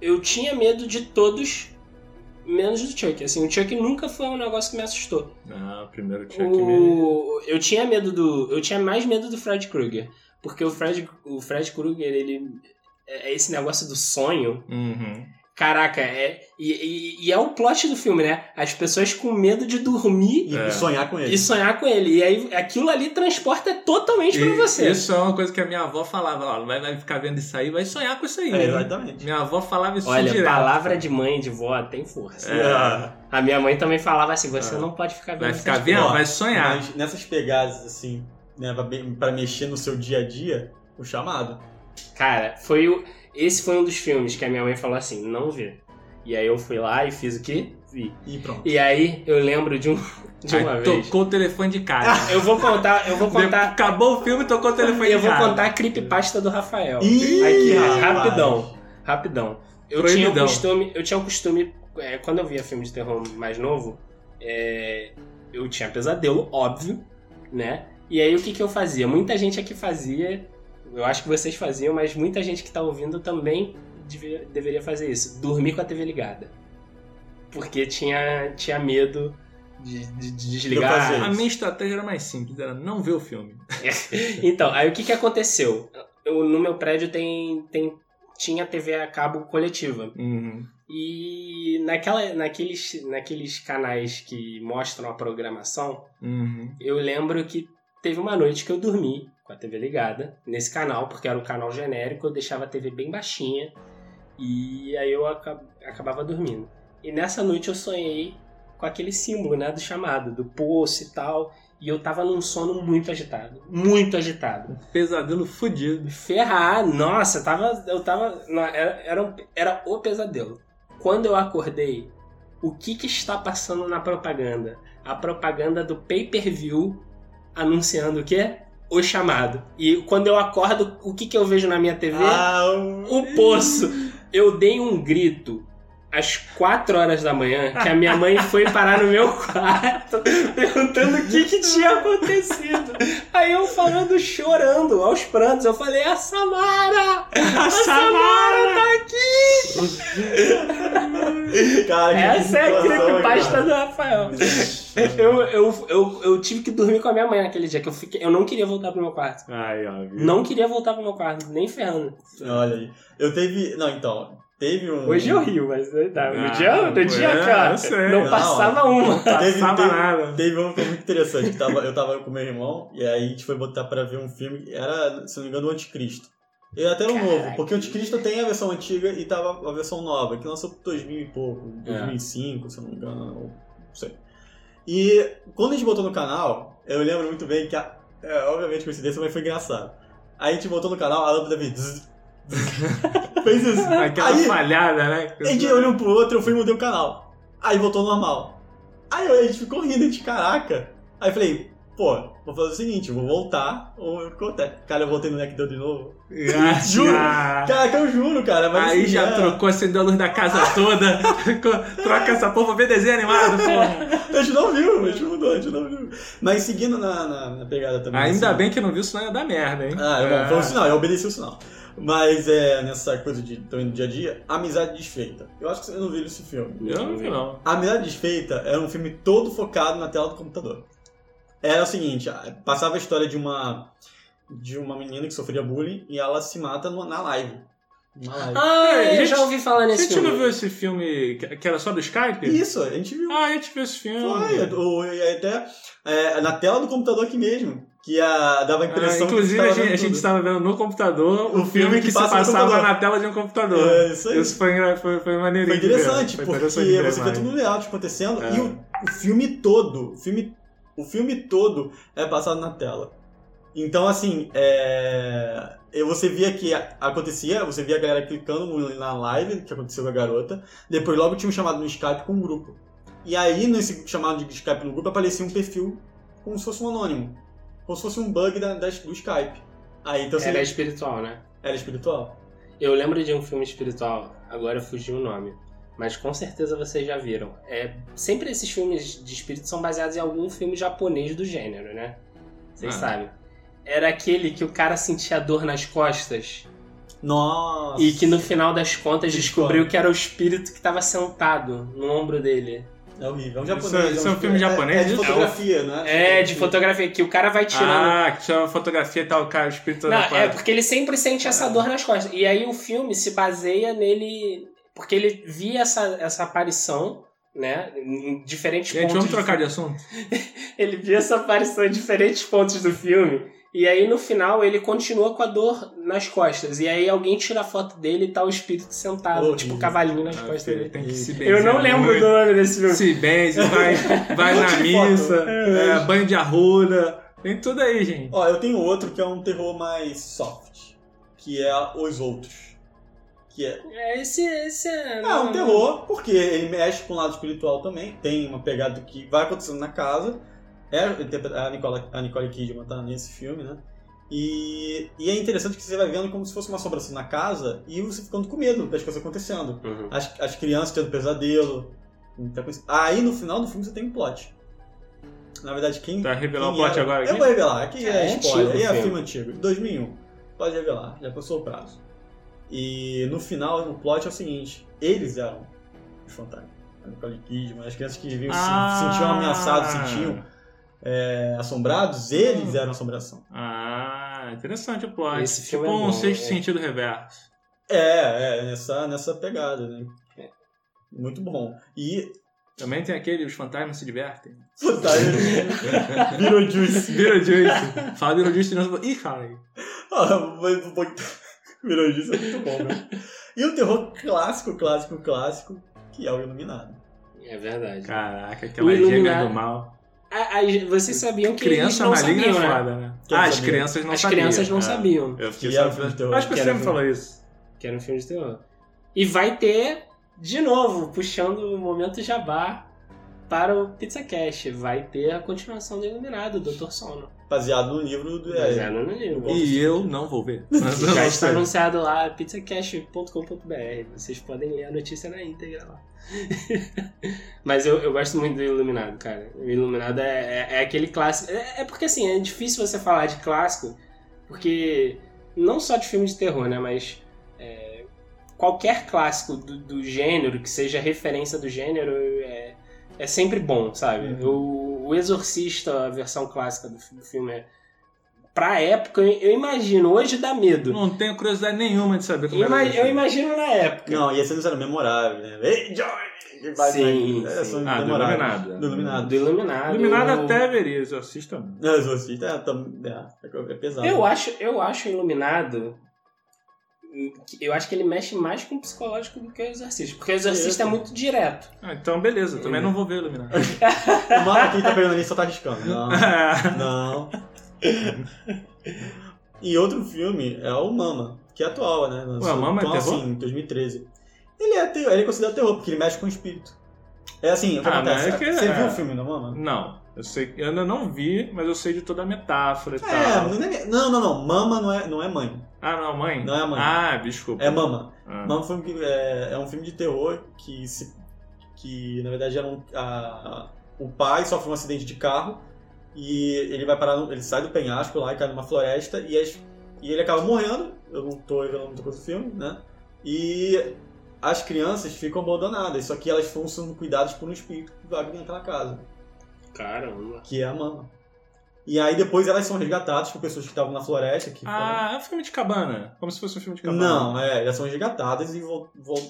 eu tinha medo de todos, menos do Chuck. Assim, o Chuck nunca foi um negócio que me assustou. Não, primeiro Chuck mesmo. O... Eu tinha medo do. Eu tinha mais medo do Fred Krueger. Porque o Fred, o Fred Krueger, ele. É esse negócio do sonho. Uhum. Caraca, é. E, e- e é o plot do filme, né? As pessoas com medo de dormir E, É. e sonhar com ele. e sonhar com ele. E aí aquilo ali transporta totalmente pra E você. Isso é uma coisa que a minha avó falava, ó, vai, vai ficar vendo isso aí, vai sonhar com isso aí. É, né? exatamente. Minha avó falava isso Olha, direto. palavra de mãe de vó tem força. É. A minha mãe também falava assim: você É. não pode ficar vendo Vai ficar vendo? Ó, vai sonhar. Mas nessas pegadas, assim, né, pra, pra mexer no seu dia a dia, o chamado. Cara, foi o... esse foi um dos filmes que a minha mãe falou assim, não vê. E aí eu fui lá e fiz o quê? Vi. E pronto. E aí eu lembro de, um, [LAUGHS] de uma Aí vez. Tocou o telefone de casa. [LAUGHS] Eu vou contar, eu vou contar, [LAUGHS] Acabou o filme, tocou o telefone eu de vou casa. contar a creepypasta do Rafael. Ih, Aqui, rapaz. rapidão. Rapidão. Eu tinha o Proibidão. costume, eu tinha o costume, é, quando eu via filme de terror mais novo, é, eu tinha pesadelo, óbvio, né? E aí o que, que eu fazia? Muita gente aqui fazia, eu acho que vocês faziam, mas muita gente que tá ouvindo também devia- deveria fazer isso. Dormir com a TV ligada. Porque tinha, tinha medo de, de- de desligar. fazer A minha estratégia era mais simples, era não ver o filme. [LAUGHS] Então, aí o que, que aconteceu? Eu, no meu prédio tem, tem, tinha TV a cabo coletiva. Uhum. E naquela, naqueles, naqueles canais que mostram a programação, Uhum. eu lembro que teve uma noite que eu dormi com a TV ligada nesse canal, porque era um canal genérico, eu deixava a TV bem baixinha e aí eu aca- acabava dormindo. E nessa noite eu sonhei com aquele símbolo, né, do chamado, do poço e tal, e eu tava num sono muito agitado, muito agitado. Pesadelo fudido. Ferrar, nossa, tava. Eu tava. não, Era, era, um- era o pesadelo. Quando eu acordei, o que que está passando na propaganda? A propaganda do pay-per-view anunciando o quê? O chamado. E quando eu acordo, o que que eu vejo na minha TV? Ah, o... O poço. Eu dei um grito às 4 horas da manhã que a minha mãe foi parar no meu quarto [LAUGHS] perguntando o que, que tinha acontecido. Aí eu falando, chorando, aos prantos, eu falei, a Samara! A Samara tá aqui! Cara, Essa é a creepypasta do Rafael. [LAUGHS] Eu, eu, eu, eu tive que dormir com a minha mãe naquele dia, que eu, fiquei, eu não queria voltar pro meu quarto. Ai, ó. viu? Não queria voltar pro meu quarto, nem ferrando. Olha aí. Eu teve. Não, então. Teve um. Hoje eu rio, mas tá, no Ah, dia, no dia é, cara, não Não, passava uma. Teve, Passava teve, nada. teve um que foi muito interessante. Que tava, eu tava com meu irmão e aí a gente foi botar pra ver um filme. Era, se não me engano, o Anticristo. Ele até era um novo, porque o Anticristo tem a versão antiga e tava a versão nova, que lançou em 2000 e pouco, 2005, se eu não me engano, ou- não sei. E quando a gente botou no canal, eu lembro muito bem que, a, é, obviamente coincidência, mas foi engraçado. Aí a gente botou no canal, a lâmpada zzz. [LAUGHS] fez isso. Aquela Aí, falhada, né? a gente olhou um pro outro, eu fui e mudei o canal. Aí voltou normal. Aí a gente ficou rindo, a gente, caraca. Aí eu falei, pô, vou fazer o seguinte, vou voltar ou eu acontece. Cara, eu voltei no Necdeu de novo. Ah, [LAUGHS] Juro. ah. Caraca, eu juro, cara. Mas Aí assim, já é- trocou, acendeu a luz da casa [LAUGHS] toda. Troca essa porra pra ver desenho animado, porra. A gente não viu, a gente mudou, a gente não viu. Mas seguindo na, na, na pegada também. Ainda assim, bem que não viu, senão ia dar merda, hein? Ah, é bom, foi um sinal, eu obedeci o sinal. Mas é, nessa coisa de também do dia a dia, Amizade Desfeita. Eu acho que você não viu esse filme. Eu não vi, não. Amizade Desfeita era um filme todo focado na tela do computador. Era o seguinte, passava a história de uma de uma menina que sofria bullying e ela se mata no- na live. Na live. Ah, eu gente, já ouvi falar A nesse gente filme. não viu esse filme que que era só do Skype? Isso, a gente viu. Ah, a gente viu esse filme. Foi, o- e até é, na tela do computador aqui mesmo. Que a, dava a Ah, impressão inclusive, que a gente, a vendo gente estava vendo no computador o, O filme que, se passa no passava na tela de um computador. É, isso aí. Isso foi, foi, foi maneirinho. Foi interessante, Foi porque você vê tudo no layout acontecendo É. e o, o filme todo, o filme, o filme todo é passado na tela. Então, assim, é, você via que acontecia, você via a galera clicando na live que aconteceu com a garota, depois logo tinha um chamado no Skype com um grupo. E aí, nesse chamado de Skype no grupo, aparecia um perfil como se fosse um anônimo. Como se fosse um bug da, das- do Skype. Aí, então. Era espiritual, né? era espiritual. Eu lembro de um filme espiritual, agora fugiu o nome. Mas com certeza vocês já viram. É, sempre esses filmes de espírito são baseados em algum filme japonês do gênero, né? Vocês Ah. sabem. Era aquele que o cara sentia dor nas costas Nossa! e que no final das contas Que descobriu que era o espírito que estava sentado no ombro dele. É horrível. É um Isso japonês. é- isso é um filme japonês, É, de fotografia, né? É, de fotografia, que o cara vai tirando. Ah, que chama fotografia e tal, o cara, o espírito Não, é porque ele sempre sente essa dor nas costas. E aí o filme se baseia nele. Porque ele via essa, essa aparição, né? Em diferentes Gente, pontos. vamos do trocar de assunto? [LAUGHS] Ele via essa aparição em diferentes pontos do filme. E aí no final ele continua com a dor nas costas. E aí alguém tira a foto dele e tá o espírito sentado, Horrível. tipo cavalinho nas Ah, costas dele. tem que se Eu não benzer lembro muito. do nome desse filme. Se benze, [LAUGHS] vai, vai na Monte de foto. missa, é, banho de arruda, tem tudo aí, gente. Ó, eu tenho outro que é um terror mais soft. que é Os Outros. Que é, É, esse, esse é. é um terror, porque ele mexe com o lado espiritual também. Tem uma pegada do que vai acontecendo na casa. É, a Nicole, a Nicole Kidman tá nesse filme, né? E, e é interessante que você vai vendo como se fosse uma assombração na casa e você ficando com medo das coisas acontecendo. Uhum. As, as crianças tendo pesadelo. coisa. Aí no final do filme você tem um plot. Na verdade, quem. Tá revelar o plot era- agora Eu aqui? vou revelar, aqui é, É spoiler. antigo é o filme. filme antigo, 2001. Pode revelar, já passou o prazo. E no final, o plot é o seguinte: eles eram os fantasmas. A Nicole Kidman, as crianças que viviam, se Ah. sentiam ameaçados, se sentiam é, assombrados, eles eram assombração. Ah, interessante o plot. Esse tipo é um bom, sexto é. sentido reverso. É, é, nessa, nessa pegada, né? É. Muito bom. E. Também tem aquele, os fantasmas se divertem. Virou [LAUGHS] Juice. Beetlejuice. Fala Beetlejuice e não... Ih, cara. Ah, mas [LAUGHS] Virou Juice é muito bom, né? E o terror clássico, clássico, clássico, que é o Iluminado. É verdade. Caraca, aquela Iluminado- gêmea do mal. A- a- vocês sabiam que Criança eles não maligna sabiam, é né? foda, né? Ah, as crianças não As sabiam. crianças não É. sabiam Eu fiquei Que era sabendo. filme de terror. Acho que Que você filme- falou isso. Que era um filme de terror. E vai ter, de novo, puxando o momento jabá para o Pizza Cash. Vai ter a continuação do Iluminado, do Dr. Sono. Baseado no livro do. É, Baseado no livro. E eu não vou ver. [LAUGHS] Já está anunciado lá, pizzacash.com.br. Vocês podem ler a notícia na íntegra lá. [LAUGHS] Mas eu, eu gosto muito do Iluminado, cara. O Iluminado é, é, é aquele clássico. É, é porque assim, é difícil você falar de clássico, porque não só de filme de terror, né? Mas é, qualquer clássico do, do gênero, que seja referência do gênero, é, é sempre bom, sabe? O, o Exorcista, a versão clássica do, do filme, é. Pra época, eu, imagino, hoje dá medo. Não tenho curiosidade nenhuma de saber como Ima- era eu imagino na época. Não, e as cenas eram memoráveis, né? Ei, Johnny! Que vai- Sim, é, sim. são Ah, do memoráveis. Iluminado. Do Iluminado. Do Iluminado. Iluminado eu, até veria, exorcista não. Não, Exorcista é, é, é pesado. Eu acho, eu acho o Iluminado. Eu acho que ele mexe mais com o psicológico do que o Exorcista. Porque o Exorcista é muito direto. Ah, então beleza, também É. não vou ver Iluminado. [LAUGHS] Mano, quem tá pegando ali só tá arriscando. Não, [LAUGHS] não. E outro filme é o Mama, que é atual, né? Ué, Mama é então, terror? assim, em 2013. Ele é, terror, ele é considerado terror, porque ele mexe com o espírito. É assim, o que Ah, acontece? é que- Você é. viu o filme do Mama? não, eu sei, eu ainda não vi, mas eu sei de toda a metáfora e É, tal. não, é- não, não, não. Mama não é, não é mãe. Ah, não, mãe? Não é mãe. Ah, desculpa. É Mama. Ah. Mama foi um, filme- é, é um filme de terror que, se, que na verdade, era um, a- o pai sofre um acidente de carro e ele vai parar, no- ele sai do penhasco lá e cai numa floresta e, as- e ele acaba morrendo. Eu não tô revelando muita coisa do filme, né? E as crianças ficam abandonadas, só que elas foram sendo cuidadas por um espírito que vive naquela casa, Caramba. que é a Mama. E aí depois elas são resgatadas por pessoas que estavam na floresta. Que foram- Ah, é um filme de cabana. Como se fosse um filme de cabana. Não, é, elas são resgatadas e, vol-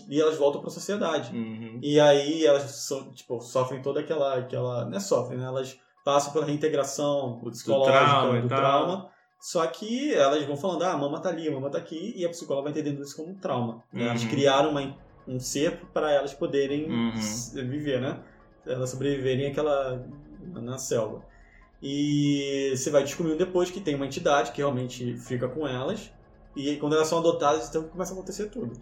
e elas voltam pra sociedade. Uhum. E aí elas são, tipo, sofrem toda aquela. aquela não é sofrem, né? Elas passam pela reintegração Do psicológica trauma do e tal. trauma. Só que elas vão falando, ah, a mama tá ali, a mama tá aqui, e a psicóloga vai entendendo isso como um trauma. né? Elas Uhum. criaram uma- um cerco para elas poderem Uhum. viver, né? Elas sobreviverem àquela. Na selva. E você vai descobrindo depois que tem uma entidade que realmente fica com elas. E quando elas são adotadas, então começa a acontecer tudo.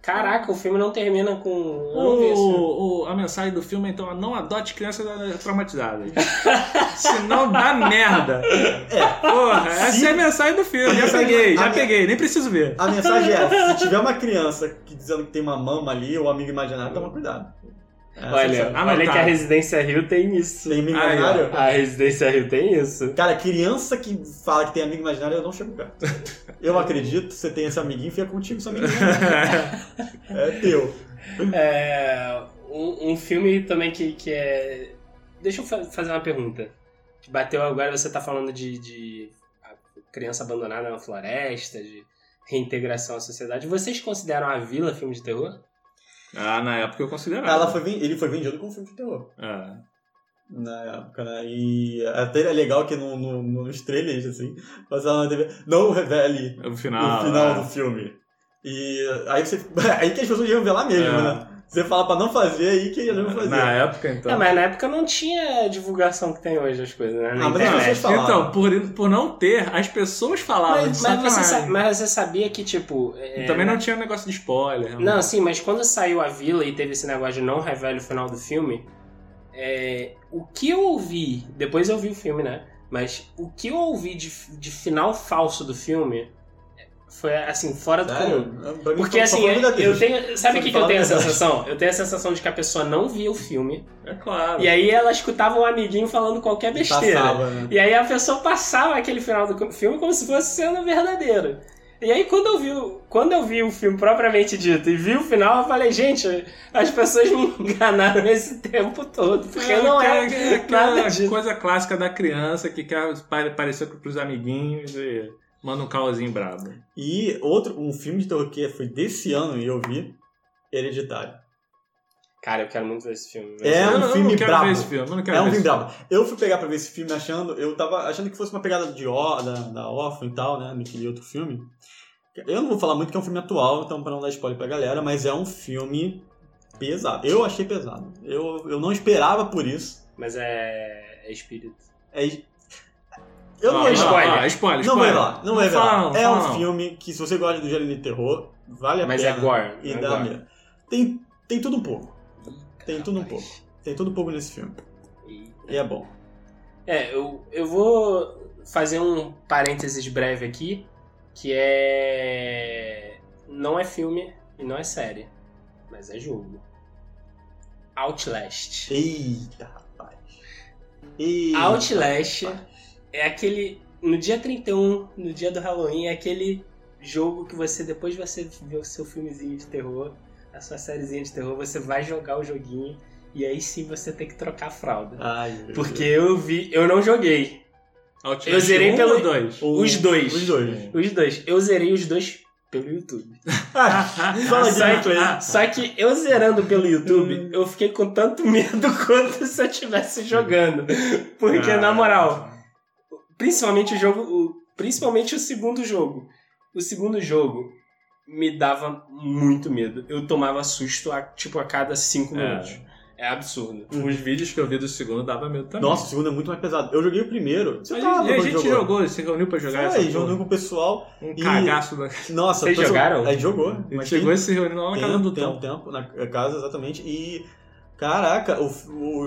Caraca, o filme não termina com. O, o- a mensagem do filme é então não adote crianças traumatizadas. [LAUGHS] Senão dá merda. É, Porra, essa é a mensagem do filme. Já peguei, já A minha- peguei, nem preciso ver. A mensagem é: se tiver uma criança que dizendo que tem uma mama ali, ou amigo imaginário, toma cuidado. Essa é a Olha. Ah, olha que a Residência Rio tem isso. tem amigo Aí, ó. imaginário? A Residência Rio tem isso. Cara, criança que fala que tem amigo imaginário, eu não chego perto. [LAUGHS] Eu acredito, você tem esse amiguinho, fica contigo, seu amiguinho. [LAUGHS] É teu. É, um, um filme também que, que é. Deixa eu fa- fazer uma pergunta. Que bateu agora, você tá falando de, de criança abandonada na floresta, de reintegração à sociedade. Vocês consideram a Vila filme de terror? Ah, na época eu considerava. Ela foi, ele foi vendido como filme de terror. Ah. Na época, né? E até é legal que no, no- nos trailers, assim, passava na TV, não revele O final. o final é. do filme. E aí você. [LAUGHS] Aí que as pessoas iam ver lá mesmo, É. né? Você fala pra não fazer aí que eu não vou fazer. Na época, então. É, mas na época não tinha a divulgação que tem hoje as coisas, né? Na Ah, mas as pessoas falavam. Então, por, por não ter, as pessoas falavam Mas, de mas, você mas você sabia que, tipo. é, E Também não tinha negócio de spoiler. Não, sim, mas quando saiu a vila e teve esse negócio de não revele o final do filme, é, o que eu ouvi, depois eu vi o filme, né? Mas o que eu ouvi de, de final falso do filme foi assim, fora do comum. Porque assim, eu, tenho. Sabe o que, que eu tenho a sensação? Eu tenho a sensação de que a pessoa não via o filme. É claro. E aí ela escutava um amiguinho falando qualquer besteira. Passava, né? E aí a pessoa passava aquele final do filme como se fosse sendo verdadeiro. E aí quando eu vi, o- quando eu vi o filme propriamente dito e vi o final, eu falei, gente, as pessoas me [LAUGHS] enganaram esse tempo todo, porque não é, aquela- aquela nada disso. coisa clássica da criança que quer pare- parecer com os amiguinhos e manda um caosinho brabo. E outro, um filme de terror que foi desse ano e eu vi, Hereditário. Cara, eu quero muito ver esse filme. É Eu um não- filme não quero brabo. ver esse filme, eu não quero É um ver filme esse brabo. Eu fui pegar pra ver esse filme achando, eu tava achando que fosse uma pegada de ó, da, da órfã e tal, né, naquele outro filme. Eu não vou falar muito que é um filme atual, então pra não dar spoiler pra galera, mas é um filme pesado. Eu achei pesado. Eu, eu não esperava por isso. Mas é, é espírito. É, eu não vou é spoiler. Ah, spoiler, Não vai lá, não vai lá. não, É um não. filme que, se você gosta do gênero de terror, vale a Mas pena. é gore. E não é dá gore. Tem, tem tudo um pouco. Tem tudo um pouco. Tem tudo um pouco nesse filme. E- E é bom. É, eu, eu vou fazer um parênteses breve aqui, que é. Não é filme e não é série, mas é jogo. Outlast. Eita, rapaz. Eita, Outlast rapaz. É aquele. No dia 31, no dia do Halloween, é aquele jogo que você, depois de você ver o seu filmezinho de terror, a sua sériezinha de terror, você vai jogar o joguinho e aí sim você tem que trocar a fralda. Ai, Porque eu vi, eu não joguei. Outlast Eu zerei um pelo- dois? Os dois. Os dois. Os dois. Eu zerei os dois pelo YouTube. [LAUGHS] Fala de Só que, só que eu zerando pelo YouTube, eu fiquei com tanto [LAUGHS] medo quanto se eu estivesse jogando. Porque, Ah. na moral, principalmente o jogo. o- principalmente o segundo jogo. O segundo jogo me dava muito medo. Eu tomava susto a, tipo a cada cinco É. minutos. É absurdo. Os vídeos que eu vi do segundo dava medo também. Nossa, o segundo é muito mais pesado. Eu joguei o primeiro. Você a tava gente, e a gente jogou, se reuniu pra jogar Foi, jogou porra. com o pessoal. Um e- cagaço da... Nossa, Vocês jogaram? A gente jogou. Mas chegou tem e se reuniu lá na casa do tempo, tempo, tempo, na casa, exatamente. E, caraca, o,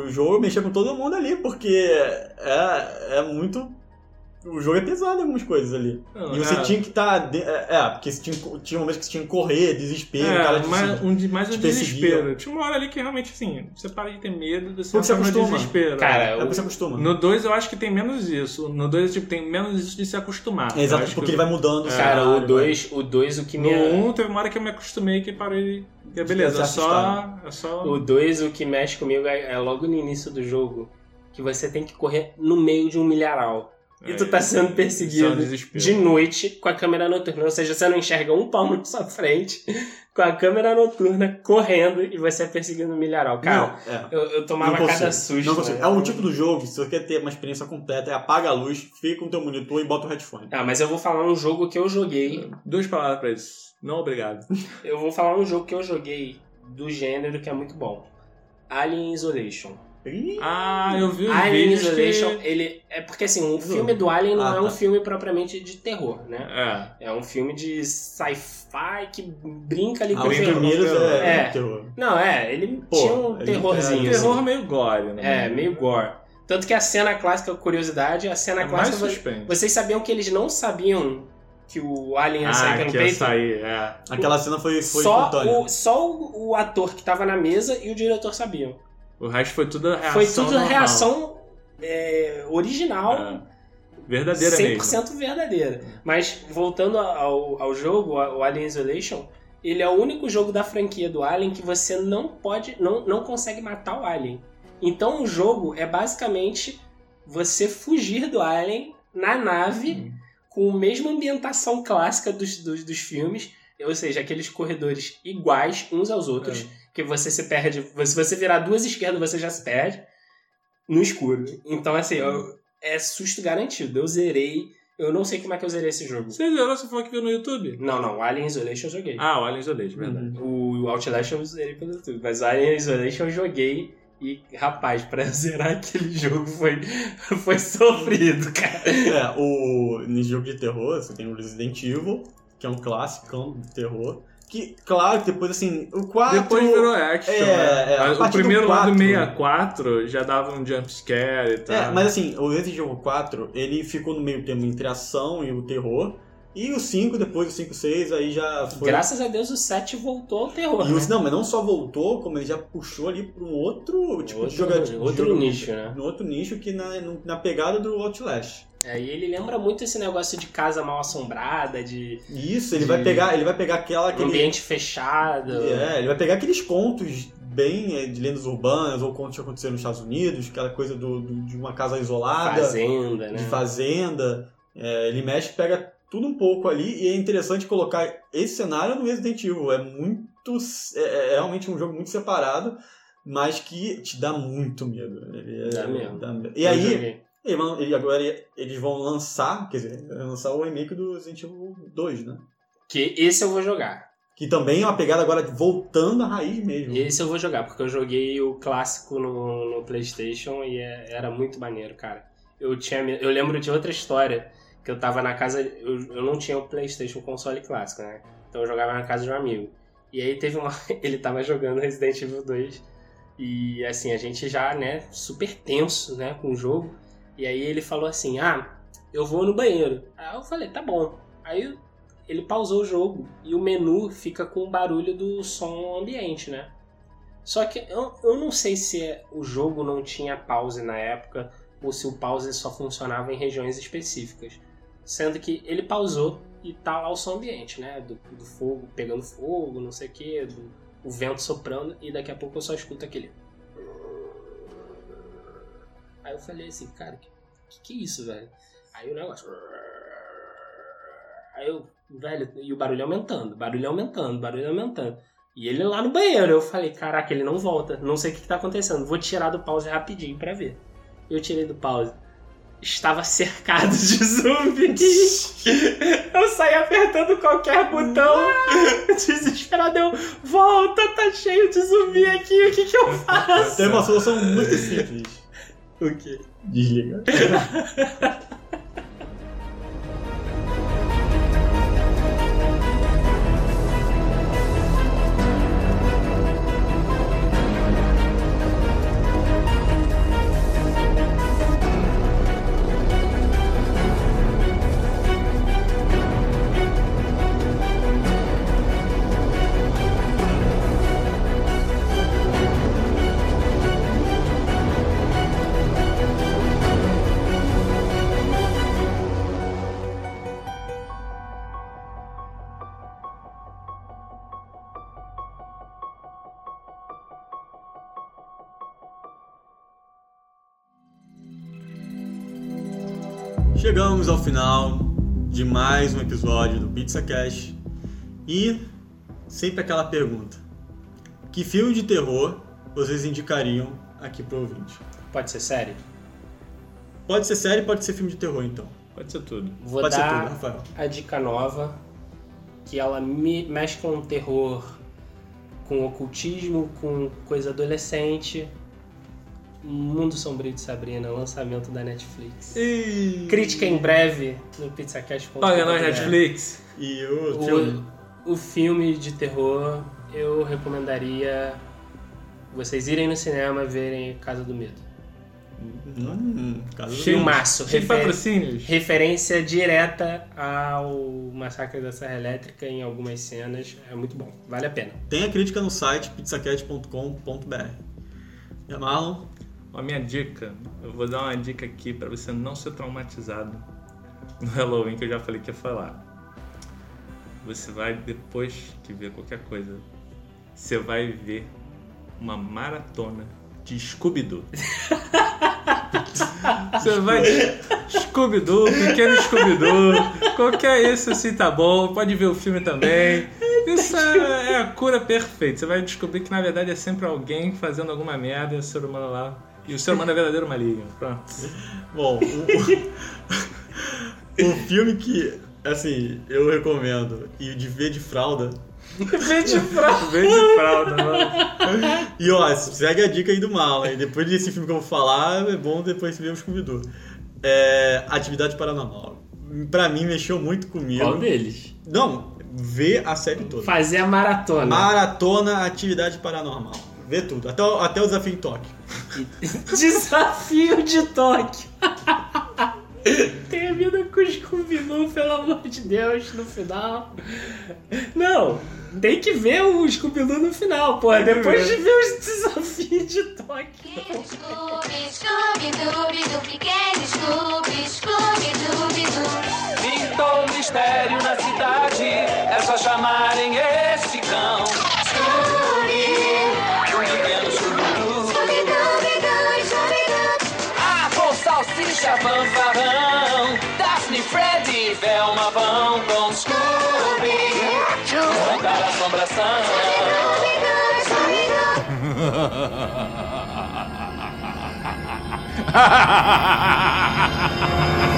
o jogo mexia com todo mundo ali, porque é, é muito... O jogo é pesado em algumas coisas ali. Não, E você é. tinha que estar... é, é, porque você tinha, tinha momentos que você tinha que correr, desespero, É, cara de mais, um, de- mais um desespero. Tinha uma hora ali que realmente, assim, você para de ter medo, você você acostuma. desespero. Cara, É eu- você acostuma. No 2 eu acho que tem menos isso. No 2 tipo, tem menos isso de se acostumar. É, exato, porque que ele vai mudando. É. Cara, o 2, o dois, o que me. No 1 um, teve uma hora que eu me acostumei que parei. Que beleza, é só. É só. O 2, o que mexe comigo é, é logo no início do jogo. Que você tem que correr no meio de um milharal. E tu tá sendo é um perseguido desespero. de noite com a câmera noturna. Ou seja, você não enxerga um palmo na sua frente, com a câmera noturna correndo e você é perseguindo no milharal. Cara, Não, é. eu, eu tomava Não cada susto. Não né? É um tipo do jogo, que se você quer ter uma experiência completa, é apaga a luz, fica com o teu monitor e bota o headphone. Ah, mas eu vou falar um jogo que eu joguei. Duas palavras pra isso. Não obrigado. Eu vou falar um jogo que eu joguei do gênero que é muito bom. Alien Isolation. Ah, eu vi os Alien vídeos Isolation, que... é porque assim, o filme do Alien não Ah, é um tá. filme propriamente de terror, né? É. É um filme de sci-fi que brinca ali Ah, com os terror. é, É. terror. Não, é, ele Pô, tinha um ele- terrorzinho. é, assim. Terror meio gore, né? É, meio gore. Tanto que a cena clássica, curiosidade, a cena É clássica. suspense. Vocês sabiam que eles não sabiam que o Alien ia sair Ah, pelo que ia peito? sair, é. Aquela cena foi, foi só espontânea. o, só o, o ator que tava na mesa e o diretor sabiam. O resto foi tudo reação Foi tudo normal. reação é, original. É. Verdadeira 100% mesmo. verdadeira. Mas voltando ao, ao jogo, o Alien Isolation, ele é o único jogo da franquia do Alien que você não pode, não, não consegue matar o Alien. Então o jogo é basicamente você fugir do Alien na nave com a mesma ambientação clássica dos, dos, dos filmes, ou seja, aqueles corredores iguais uns aos outros, que você se perde. Se você virar duas esquerdas, você já se perde no escuro. Então, assim, eu- é susto garantido. Eu zerei Eu não sei como é que eu zerei esse jogo. Você zerou, você falou que viu no YouTube? Não, não, Alien Isolation eu joguei. Ah, o Alien Isolation, verdade. O, o Outlast eu zerei pelo YouTube, mas o Alien Isolation eu joguei e, rapaz, pra zerar aquele [LAUGHS] jogo foi, foi sofrido, cara. É, o, nesse jogo de terror, você tem o Resident Evil, que é um clássico de terror. Que, claro, que depois, assim, o 4... Depois virou action, É, né? é, a Mas o partir do primeiro lá do 4. 64 já dava um jumpscare e tal. É, mas assim, o Resident Evil 4, ele ficou no meio termo entre a ação e o terror. E o 5, depois o 5, 6, aí já foi... Graças a Deus o 7 voltou ao terror. E o, né? não, mas não só voltou, como ele já puxou ali para um outro tipo Outro- de jogador. outro nicho, né? No outro nicho que na, na pegada do Outlast. É, e ele lembra muito esse negócio de casa mal assombrada, de isso, ele De- vai pegar, ele vai pegar aquela aquele, ambiente fechado. É, ele vai pegar aqueles contos bem é, de lendas urbanas ou contos que aconteceram nos Estados Unidos, aquela coisa do, do- de uma casa isolada, Fazenda, né? de fazenda. É, ele mexe, pega tudo um pouco ali e é interessante colocar esse cenário no Resident Evil. É muito, é, é realmente um jogo muito separado, mas que te dá muito medo. Ele é- Dá mesmo. dá medo. E Eu aí, joguei. E agora eles vão lançar, quer dizer, lançar o remake do Resident Evil 2, né? Que esse eu vou jogar. Que também é uma pegada agora voltando à raiz mesmo. Esse eu vou jogar, porque eu joguei o clássico no, no PlayStation e é- era muito maneiro, cara. Eu, tinha, eu lembro de outra história que eu tava na casa. Eu, eu não tinha o PlayStation console clássico, né? Então eu jogava na casa de um amigo. E aí teve uma. [LAUGHS] Ele tava jogando Resident Evil 2. E assim, a gente já, né, super tenso, né, com o jogo. E aí ele falou assim: Ah, eu vou no banheiro. Aí eu falei: Tá bom. Aí ele pausou o jogo e o menu fica com o barulho do som ambiente, né? Só que eu, eu não sei se é- o jogo não tinha pause na época ou se o pause só funcionava em regiões específicas. Sendo que ele pausou e tá lá o som ambiente, né? Do, do fogo pegando fogo, não sei o que, do o vento soprando e daqui a pouco eu só escuto aquele. Aí eu falei assim, cara, que que, que é isso, velho? Aí o negócio. Aí eu, velho, e o barulho aumentando, barulho aumentando, barulho aumentando. E ele lá no banheiro, eu falei, caraca, ele não volta, não sei o que, que tá acontecendo, vou tirar do pause rapidinho pra ver. Eu tirei do pause. Estava cercado de [LAUGHS] zumbis. Eu saí apertando qualquer botão. [LAUGHS] Desesperado, eu, volta, tá cheio de zumbi aqui, o que que eu faço? Tem uma solução muito simples. O quê? Desliga. [LAUGHS] Chegamos ao final de mais um episódio do Pizza Cash e sempre aquela pergunta: que filme de terror vocês indicariam aqui pro ouvinte? Pode ser sério? Pode ser série, pode ser filme de terror então. Pode ser tudo. Vou pode ser dar tudo, Rafael. a dica nova, que ela me mexe com terror, com ocultismo, com coisa adolescente. Mundo Sombrio de Sabrina, lançamento da Netflix. Crítica em breve no pizzacast.com. Paga nós, Netflix. E o filme? O, o filme de terror, eu recomendaria vocês irem no cinema verem Casa do Medo. Hum, caso Filmaço, refer- patrocínios. referência direta ao Massacre da Serra Elétrica em algumas cenas. É muito bom, vale a pena. Tem a crítica no site pizzacat.com.br. E Marlon? A minha dica, eu vou dar uma dica aqui pra você não ser traumatizado no Halloween que eu já falei que ia falar. Você vai, depois de ver qualquer coisa, você vai ver uma maratona de Scooby-Doo. [LAUGHS] Você vai Scooby-Doo, pequeno Scooby-Doo, qualquer esse assim tá bom, pode ver o filme também. Isso é a cura perfeita. Você vai descobrir que na verdade é sempre alguém fazendo alguma merda e o ser humano lá. E o ser humano é verdadeiro maligno. Pronto. Bom, o, O filme que, assim, eu recomendo e de ver de fralda. Vê de fralda. Vem de fralda, mano. E ó, segue a dica aí do mal, hein? Depois desse filme que eu vou falar, é bom depois ver o Scooby-Doo. É, Atividade Paranormal. Pra mim, mexeu muito comigo. Qual deles? Não, ver a série toda. Fazer a maratona. Maratona Atividade Paranormal. Vê tudo. Até o, até o desafio em Tóquio. [LAUGHS] Desafio de Tóquio. [LAUGHS] Tem a vida com o Scooby-Doo, pelo amor de Deus, no final. Não, tem que ver o Scooby-Doo no final, pô. Depois de ver os desafios de Tóquio. Scooby, Scooby, Dooby, Scooby, Scooby, Dooby, Doo. Pintou um mistério na cidade, é só chamarem esse cão. Salsicha, fanfarrão. Daphne, Freddy, Velma vão com Scooby. Assombração. Scooby, Doo. Ha ha ha ha ha ha!